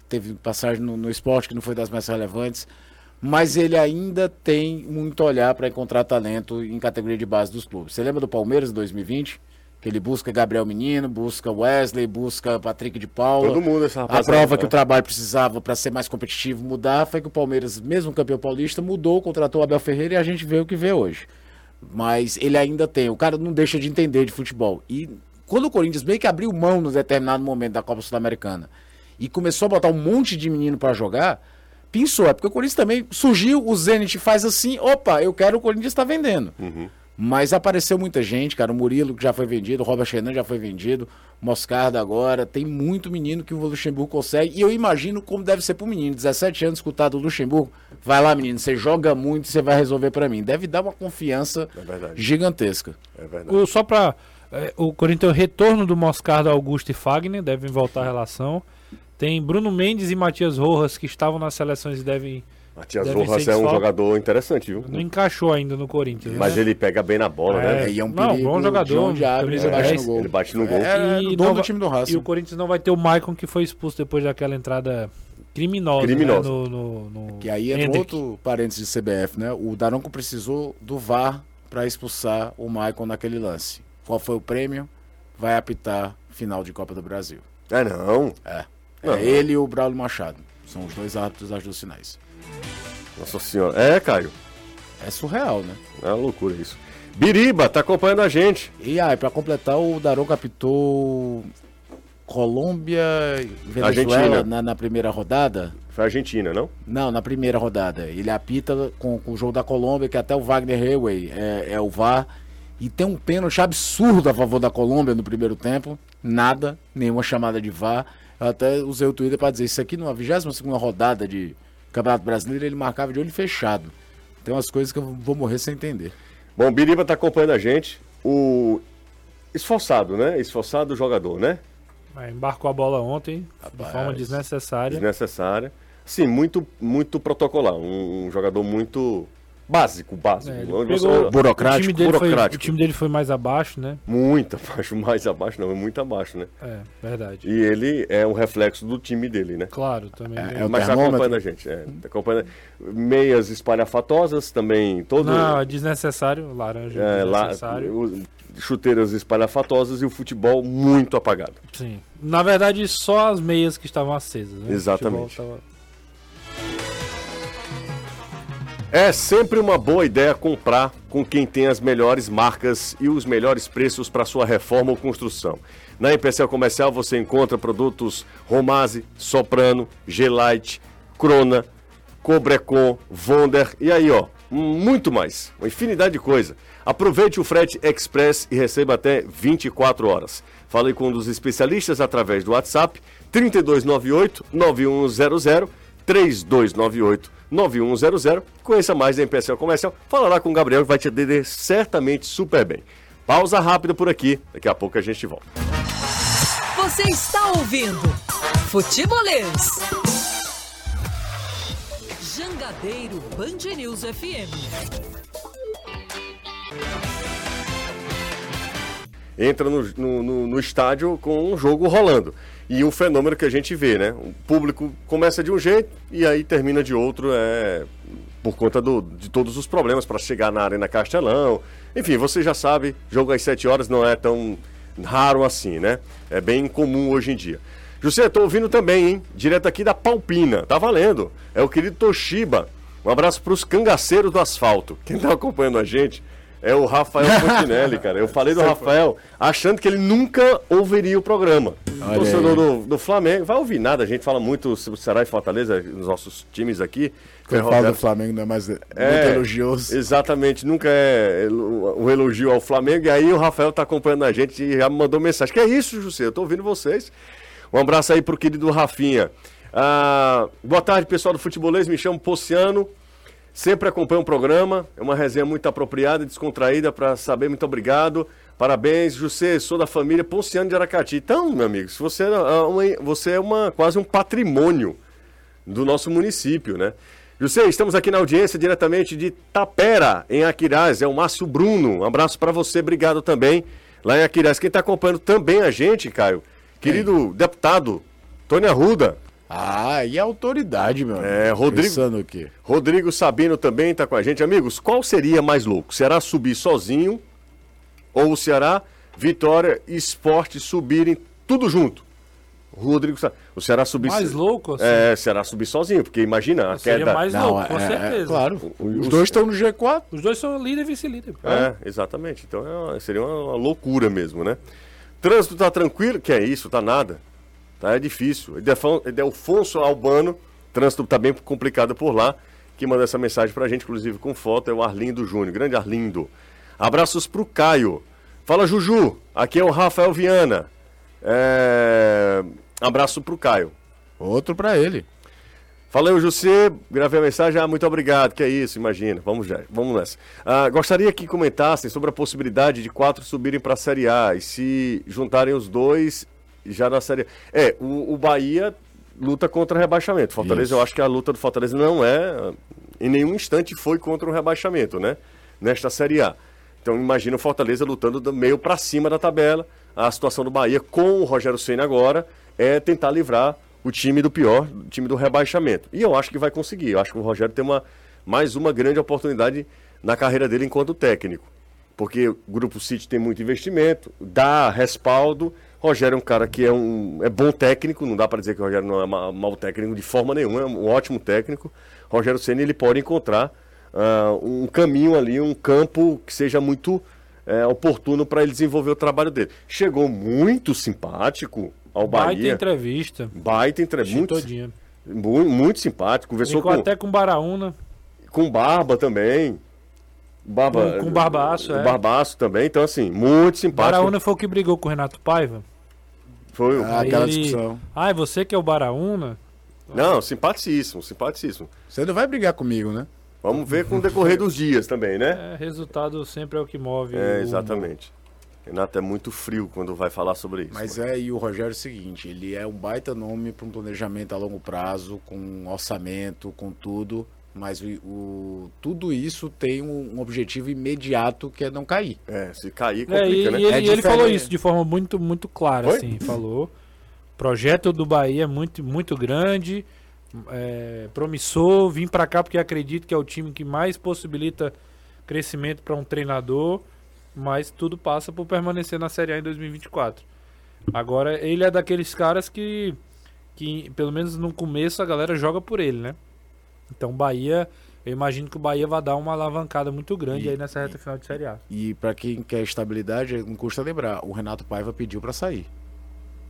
teve passagem no, no esporte que não foi das mais relevantes. Mas ele ainda tem muito olhar para encontrar talento em categoria de base dos clubes. Você lembra do Palmeiras em 2020? Que ele busca Gabriel Menino, busca Wesley, busca Patrick de Paula. Todo mundo, essa A prova que o trabalho precisava para ser mais competitivo mudar foi que o Palmeiras, mesmo campeão paulista, mudou, contratou o Abel Ferreira e a gente vê o que vê hoje. Mas ele ainda tem, o cara não deixa de entender de futebol. E quando o Corinthians meio que abriu mão no determinado momento da Copa Sul-Americana e começou a botar um monte de menino para jogar, pensou, é porque o Corinthians também surgiu, o Zenit faz assim, opa, eu quero o Corinthians está vendendo. Mas apareceu muita gente, cara. O Murilo que já foi vendido, o Robert Renan já foi vendido, o Moscardo agora. Tem muito menino que o Luxemburgo consegue. E eu imagino como deve ser pro menino. 17 anos escutado o Luxemburgo. Vai lá, menino, você joga muito, você vai resolver pra mim. Deve dar uma confiança É verdade. gigantesca. É verdade. O- só pra. é, o Corinthians o retorno do Moscardo, Augusto e Fagner, devem voltar à relação. Tem Bruno Mendes e Matias Rojas que estavam nas seleções e devem. Matias Devem Rojas é um jogador interessante, viu? Não encaixou ainda no Corinthians. Mas né? ele pega bem na bola, É, né? É, e é um Não, perigo bom jogador, abre, ele bate 10. no gol. Ele bate no gol. É, E o não dono do time do E Racing. o Corinthians não vai ter o Maicon que foi expulso depois daquela entrada criminosa, Criminosa. Né, no, no, no Que aí é outro parênteses de CBF, né? O Daronco precisou do VAR para expulsar o Maicon naquele lance. Qual foi o prêmio? Vai apitar final de Copa do Brasil. É, não. É. Não. É ele e o Braulio Machado. São os dois árbitros das duas finais. Nossa senhora. É, Caio. É surreal, né? É uma loucura isso. Biriba tá acompanhando a gente. E aí, para completar, o Daronco apitou Colômbia e Venezuela Argentina. na, na primeira rodada. Foi a Argentina, não? Não, na primeira rodada. Ele apita com, com o jogo da Colômbia, que até o Wagner Hayway é, é o VAR. E tem um pênalti absurdo a favor da Colômbia no primeiro tempo. Nada, nenhuma chamada de VAR. Eu até usei o Twitter para dizer isso aqui numa 22 rodada de Campeonato Brasileiro, ele marcava de olho fechado. Tem umas coisas que eu vou morrer sem entender. Bom, Biriba tá acompanhando a gente. O esforçado, né? Esforçado jogador, né? É, embarcou a bola ontem de forma desnecessária. Desnecessária. Sim, muito, muito protocolar. Um, um jogador muito básico, básico. É, pegou- Burocrático, o time, dele foi, burocrático. o time dele foi mais abaixo, né? Muito abaixo, mais abaixo, não, é muito abaixo, né? É, verdade. E ele é um reflexo do time dele, né? Claro, também. É, é o Mas tá termômetro. acompanhando a gente. É, tá acompanhando. Meias espalhafatosas também, todo. Não, é desnecessário, laranja é, lá, desnecessário. o- chuteiras espalhafatosas e o futebol muito apagado. Sim. Na verdade, só as meias que estavam acesas, né? Exatamente. tava- É sempre uma boa ideia comprar com quem tem as melhores marcas e os melhores preços para sua reforma ou construção. Na Empecel Comercial você encontra produtos Romase, Soprano, G-Lite, Crona, Cobrecon, Vonder e aí ó, muito mais, uma infinidade de coisa. Aproveite o frete express e receba até 24 horas. Fale com um dos especialistas através do WhatsApp 3298 9100 3298 9100. Conheça mais da MPSL Comercial. Fala lá com o Gabriel que vai te atender certamente super bem. Pausa rápida por aqui. Daqui a pouco a gente volta. Você está ouvindo Futebolês. Jangadeiro Band News FM. entra no, no, no- no estádio com um jogo rolando. E um fenômeno que a gente vê, né? O público começa de um jeito e aí termina de outro, é, por conta do- de todos os problemas para chegar na Arena Castelão. Enfim, você já sabe, jogo às 7 horas não é tão raro assim, né? É bem comum hoje em dia. José, tô ouvindo também, hein? Direto aqui da Palpina, tá valendo. É o querido Toshiba. Um abraço para os cangaceiros do asfalto. Quem tá acompanhando a gente É o Rafael Fontinelli, cara. Eu falei do Rafael achando que ele nunca ouviria o programa. Olha Torcedor do, do Flamengo. Vai ouvir nada, a gente fala muito sobre Ceará e Fortaleza, nos nossos times aqui. Quando fala do Flamengo não é mais muito É, elogioso. Exatamente, nunca é o elogio ao Flamengo. E aí o Rafael tá acompanhando a gente e já me mandou mensagem. Que é isso, José? Eu tô ouvindo vocês. Um abraço aí pro querido Rafinha. Ah, boa tarde, pessoal do Futebolês. Me chamo Pociano. Sempre acompanho o programa. É uma resenha muito apropriada e descontraída para saber. Muito obrigado. Parabéns, José. Sou da família Ponciano de Aracati. Então, meu amigo, você é, uma, você é uma, quase um patrimônio do nosso município, né? José, estamos aqui na audiência diretamente de Tapera, em Aquiraz. É o Márcio Bruno. Um abraço para você, obrigado também. Lá em Aquiraz. Quem está acompanhando também a gente, Caio, querido deputado Tony Arruda. Ah, e a autoridade, meu É, amigo? Rodrigo- Pensando o quê? Rodrigo Sabino também está com a gente. Amigos, qual seria mais louco? Ceará subir sozinho ou o Ceará, Vitória e Esporte subirem tudo junto? Rodrigo O Ceará subir. Mais louco, assim? É, Ceará subir sozinho, porque imagina a Seria queda. mais Não, louco, com é, é, certeza. claro. O- Os o- dois estão no G4. Os dois são líder e vice-líder. É, exatamente. Então é uma- seria uma, uma loucura mesmo, né? Trânsito tá tranquilo? Que é isso, tá nada. Tá, é difícil. Edefon- Edelfonso Albano, trânsito tá bem complicado por lá. Que manda essa mensagem pra gente, inclusive com foto, é o Arlindo Júnior. Grande Arlindo. Abraços pro Caio. Fala, Juju. Aqui é o Rafael Viana. É... Abraço pro Caio. Outro pra ele. Falei, o José, gravei a mensagem, ah, muito obrigado, que é isso, imagina, vamos já, vamos nessa. Ah, gostaria que comentassem sobre a possibilidade de quatro subirem para a Série A e se juntarem os dois já na Série A. É, o, o Bahia luta contra o rebaixamento. Fortaleza, Isso. eu acho que a luta do Fortaleza não é, em nenhum instante foi contra o rebaixamento, né? Nesta Série A. Então imagina o Fortaleza lutando do meio para cima da tabela. A situação do Bahia com o Rogério Senna agora é tentar livrar o time do pior, o time do rebaixamento. E eu acho que vai conseguir. Eu acho que o Rogério tem uma, mais uma grande oportunidade na carreira dele enquanto técnico. Porque o Grupo City tem muito investimento, dá respaldo. Rogério é um cara que é um é bom técnico, não dá para dizer que o Rogério não é ma- mau técnico de forma nenhuma, é um ótimo técnico. Rogério Ceni ele pode encontrar ah, um caminho ali, um campo que seja muito eh, oportuno para ele desenvolver o trabalho dele. Chegou muito simpático ao Baita Bahia. entrevista. Baita entrevista. Muito, Todinha. muito, muito simpático. Conversou Ficou com, até com Baraúna. com Barba também. Barba, Com- com Barbaço, o é. Barbaço também. Então, assim, muito simpático. Baraúna foi o que brigou com o Renato Paiva. Foi o- Ah, Aí aquela ele- discussão. Ah, é você que é o Baraúna? Não, simpaticíssimo, simpaticíssimo. Você não vai brigar comigo, né? Vamos ver com o decorrer dos dias também, né? É, resultado sempre é o que move. É, o- exatamente. Renato é muito frio quando vai falar sobre isso. Mas é, e o Rogério é o seguinte, ele é um baita nome para um planejamento a longo prazo, com orçamento, com tudo, mas o, o- tudo isso tem um, objetivo imediato que é não cair. É, se cair, É, e, complica, e né? ele, É e ele falou isso de forma muito, muito clara, Foi? assim, falou. O projeto do Bahia é muito, muito grande, é, promissor, vim pra cá porque acredito que é o time que mais possibilita crescimento para um treinador, mas tudo passa por permanecer na Série A em 2024. Agora, ele é daqueles caras que, que, pelo menos no começo, a galera joga por ele, né? Então, Bahia, eu imagino que o Bahia vai dar uma alavancada muito grande E- aí nessa reta final de Série A. E para quem quer estabilidade, não custa lembrar, o Renato Paiva pediu para sair.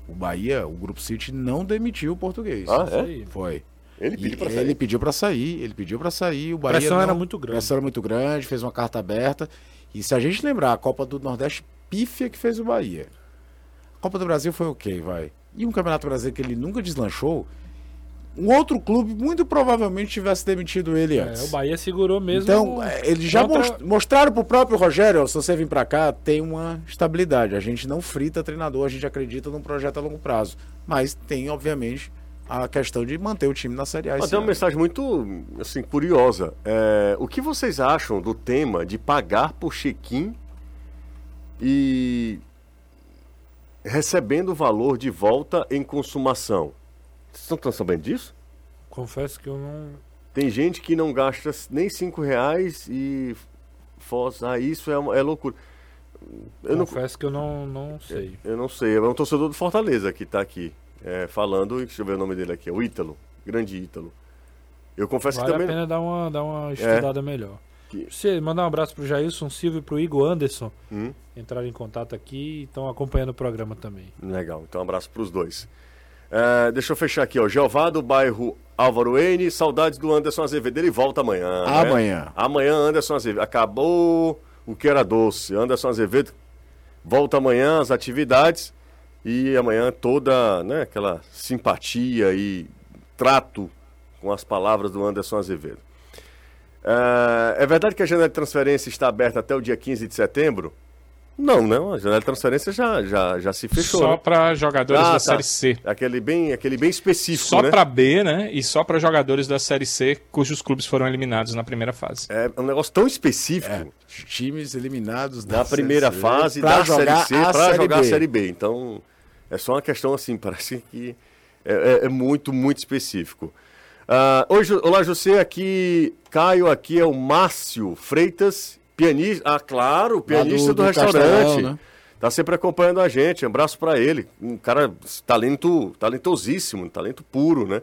O Bahia, o Grupo City não demitiu o português. Ah, Isso é? aí. Foi. Ele pediu pra ele sair. pediu para sair, ele pediu para sair, o A Bahia pressão era não- muito grande. pressão era muito grande, fez uma carta aberta. E se a gente lembrar, a Copa do Nordeste pífia que fez o Bahia. A Copa do Brasil foi o quê, vai? E um Campeonato Brasileiro que ele nunca deslanchou, um outro clube muito provavelmente tivesse demitido ele É, antes. o Bahia segurou mesmo. Então, é, eles já contra- most- mostraram pro próprio Rogério, se você vir pra cá, tem uma estabilidade. A gente não frita treinador, a gente acredita num projeto a longo prazo. Mas tem, obviamente, a questão de manter o time na Série A. Mas tem uma ano. mensagem muito assim, curiosa. É, o que vocês acham do tema de pagar por check-in e recebendo o valor de volta em consumação? Vocês estão sabendo disso? Confesso que eu não. Tem gente que não gasta nem cinco reais e ah, isso é, é loucura. Eu não, confesso que eu não, não sei. eu não sei, é um torcedor do Fortaleza que está aqui é, falando, e deixa eu ver o nome dele aqui, é o Ítalo, grande Ítalo. Eu confesso Vale que a também. pena dar uma, dar uma estudada melhor. Você mandar um abraço pro Jailson Silva e pro Igor Anderson. Hum. Entraram em contato aqui e estão acompanhando o programa também. Legal, então um abraço para os dois. É, deixa eu fechar aqui, ó. Jeová do bairro Álvaro N, saudades do Anderson Azevedo. Ele volta amanhã. né? Amanhã. Amanhã, Anderson Azevedo. Acabou o que era doce. Anderson Azevedo volta amanhã às atividades. E amanhã toda né, aquela simpatia e trato com as palavras do Anderson Azevedo. É, é verdade que a janela de transferência está aberta até o dia 15 de setembro? Não, não. A janela de transferência já, já, já se fechou. Só né? para jogadores Ah, da tá. Série C. Aquele bem, aquele bem específico, Só né? para B, né? E só para jogadores da Série C cujos clubes foram eliminados na primeira fase. É um negócio tão específico É, times eliminados na da primeira Série C fase pra da jogar Série C para jogar a. Série B. Então, é só uma questão assim, parece que é, é- é muito, muito específico. Ah, oi, Ju- olá, José, aqui, Caio, aqui é o Márcio Freitas, pianista, ah, claro, pianista do, do restaurante. Castelão, né? Tá sempre acompanhando a gente, um abraço para ele, um cara talento, talentosíssimo, um talento puro, né?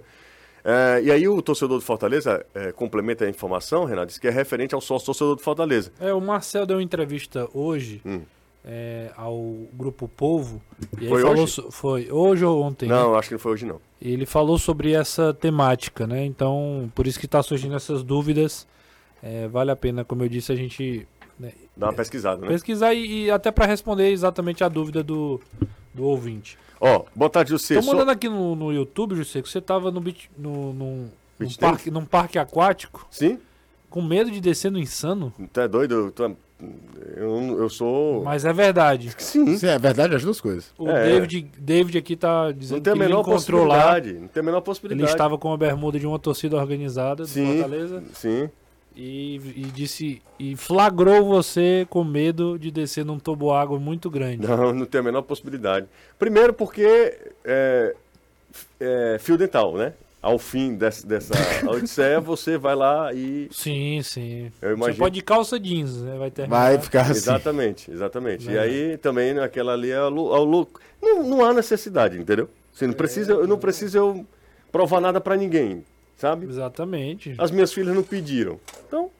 É, e aí o torcedor do Fortaleza é, complementa a informação, Renato, diz que é referente ao sócio torcedor do Fortaleza. É, o Marcel deu uma entrevista hoje Hum. É, ao Grupo Povo. E aí Foi falou hoje? foi hoje ou ontem? né? Não, acho que não foi hoje não. Ele falou sobre essa temática, né? Então, por isso que está surgindo essas dúvidas. É, vale a pena, como eu disse, a gente né, Dá uma pesquisada, né? pesquisar e, e até para responder exatamente a dúvida do, do ouvinte. Ó, boa tarde, José. Tô Só- mandando aqui no, no YouTube, José, que você tava no, beach- no, num, parque, num parque aquático Sim? com medo de descer no insano. Tu é doido? Eu, tô- eu, eu sou... Mas é verdade. Sim. Sim, é verdade as duas coisas. O É. David, David aqui tá Não dizendo tem a que ele menor encontrou lá. possibilidade. Não tem a menor Ele possibilidade. estava com a bermuda de uma torcida organizada do Sim, Fortaleza sim. e, e disse e flagrou você com medo de descer num toboágua muito grande. Não, não tem a menor possibilidade. Primeiro porque é, é fio dental, né? Ao fim dessa, dessa odisseia, você vai lá e... Sim, sim. Eu Você imagino- pode ir de calça jeans, né? Vai terminar. Vai ficar assim. Exatamente, exatamente. E Né? aí também naquela ali é o lu- é. Não, não há necessidade, entendeu? Você não precisa, eu não preciso eu provar nada pra ninguém, sabe? Exatamente. As minhas filhas não pediram. Então,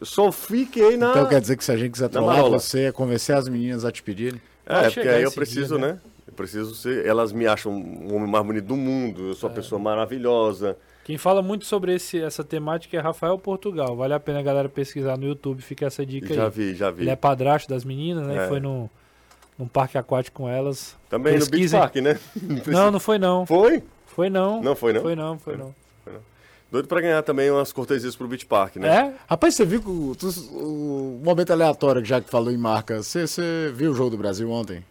eu só fiquei na. Então quer dizer que se a gente quiser trollar você, convencer as meninas a te pedirem? É, porque aí eu preciso, dia, né? Eu preciso ser. Elas me acham o homem mais bonito do mundo, eu sou É. uma pessoa maravilhosa. Quem fala muito sobre esse, essa temática é Rafael Portugal. Vale a pena a galera pesquisar no YouTube, fica essa dica Já aí. vi, já vi. Ele é padrasto das meninas, né? É. Foi no, num parque aquático com elas. Também no Beach pesquisem. Park, né? Não, não foi não. Foi? Foi não. Não foi, não? Foi não, foi não. Doido pra ganhar também umas cortesias pro Beach Park, né? É? Rapaz, você viu que o, tu- o momento aleatório, já que falou em marca, você, você viu o jogo do Brasil ontem?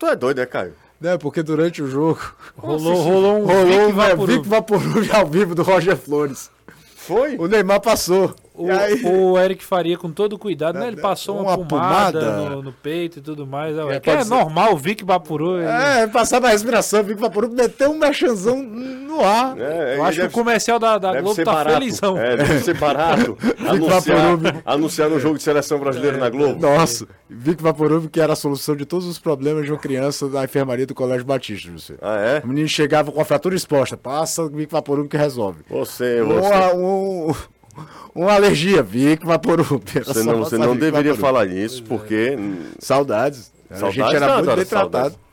Tu é doido, né, Caio? Né, porque durante o jogo Rolou, rolou um rolou Vic Vaporub. Vic Vaporub ao vivo do Roger Flores. Foi? O Neymar passou. O, aí- o Eric Faria, com todo cuidado, né? Ele passou uma, Uma pomada, pomada. No, no peito e tudo mais. É, É, que é ser- normal, o Vic Vaporub. ele- É, passava a respiração, Vic Vaporub meteu um mechanzão no ar. É, Eu acho que o deve- comercial da, da Deve Globo tá barato. felizão. É, deve ser barato. anunciar, anunciar no jogo de seleção brasileira É. na Globo. Nossa, Vic Vaporub que era a solução de todos os problemas de uma criança da enfermaria do Colégio Batista, você. Ah, é? O menino chegava com a fratura exposta, passa o Vic Vaporub que resolve. Você, você. Uma, um, uma alergia, Vic Vaporub. Era Você não, você não deveria Vaporub. falar isso, porque. Saudades. a Saudades gente era nada, muito bem saudades. tratado.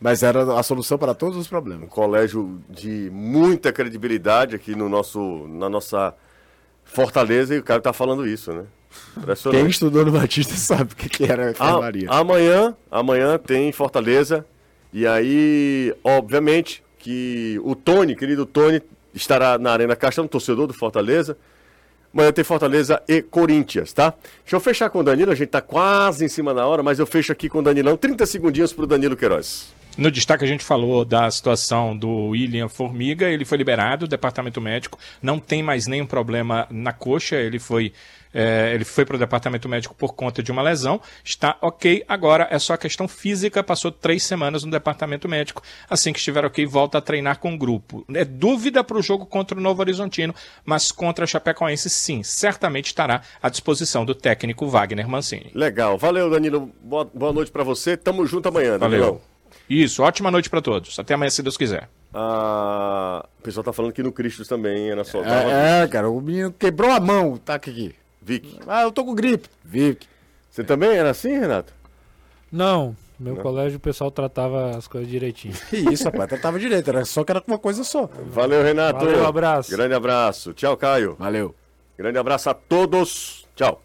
Mas era a solução para todos os problemas. Um colégio de muita credibilidade aqui no nosso, na nossa Fortaleza e o cara tá falando isso, né? Quem estudou no Batista sabe o que, que era a A- enfermaria. amanhã, amanhã tem Fortaleza. E aí, obviamente, que o Tony, querido Tony, estará na Arena Castelão, torcedor do Fortaleza. Amanhã tem Fortaleza e Corinthians, tá? Deixa eu fechar com o Danilo, a gente tá quase em cima da hora, mas eu fecho aqui com o Danilão. 30 segundinhos pro Danilo Queiroz. No destaque a gente falou da situação do William Formiga, ele foi liberado, departamento médico não tem mais nenhum problema na coxa, ele foi é, ele foi para o departamento médico por conta de uma lesão, está ok, agora é só questão física, passou três semanas no departamento médico, assim que estiver ok, volta a treinar com o grupo. É dúvida para o jogo contra o Novo Horizontino, mas contra a Chapecoense sim, certamente estará à disposição do técnico Wagner Mancini. Legal, valeu Danilo, boa, boa noite pra você, tamo junto amanhã, Danilão. Valeu. Isso, ótima noite para todos. Até amanhã, se Deus quiser. Ah, o pessoal tá falando que no Cristos também era só. É, é, cara, o menino quebrou a mão, tá aqui. Vic. Ah, eu tô com gripe. Vic. Você também era assim, Renato? Não, meu colégio o pessoal tratava as coisas direitinho. Que isso, rapaz. Tratava direito. Era só que era uma coisa só. Valeu, Renato. Valeu, abraço. Grande abraço. Tchau, Caio. Valeu. Grande abraço a todos. Tchau.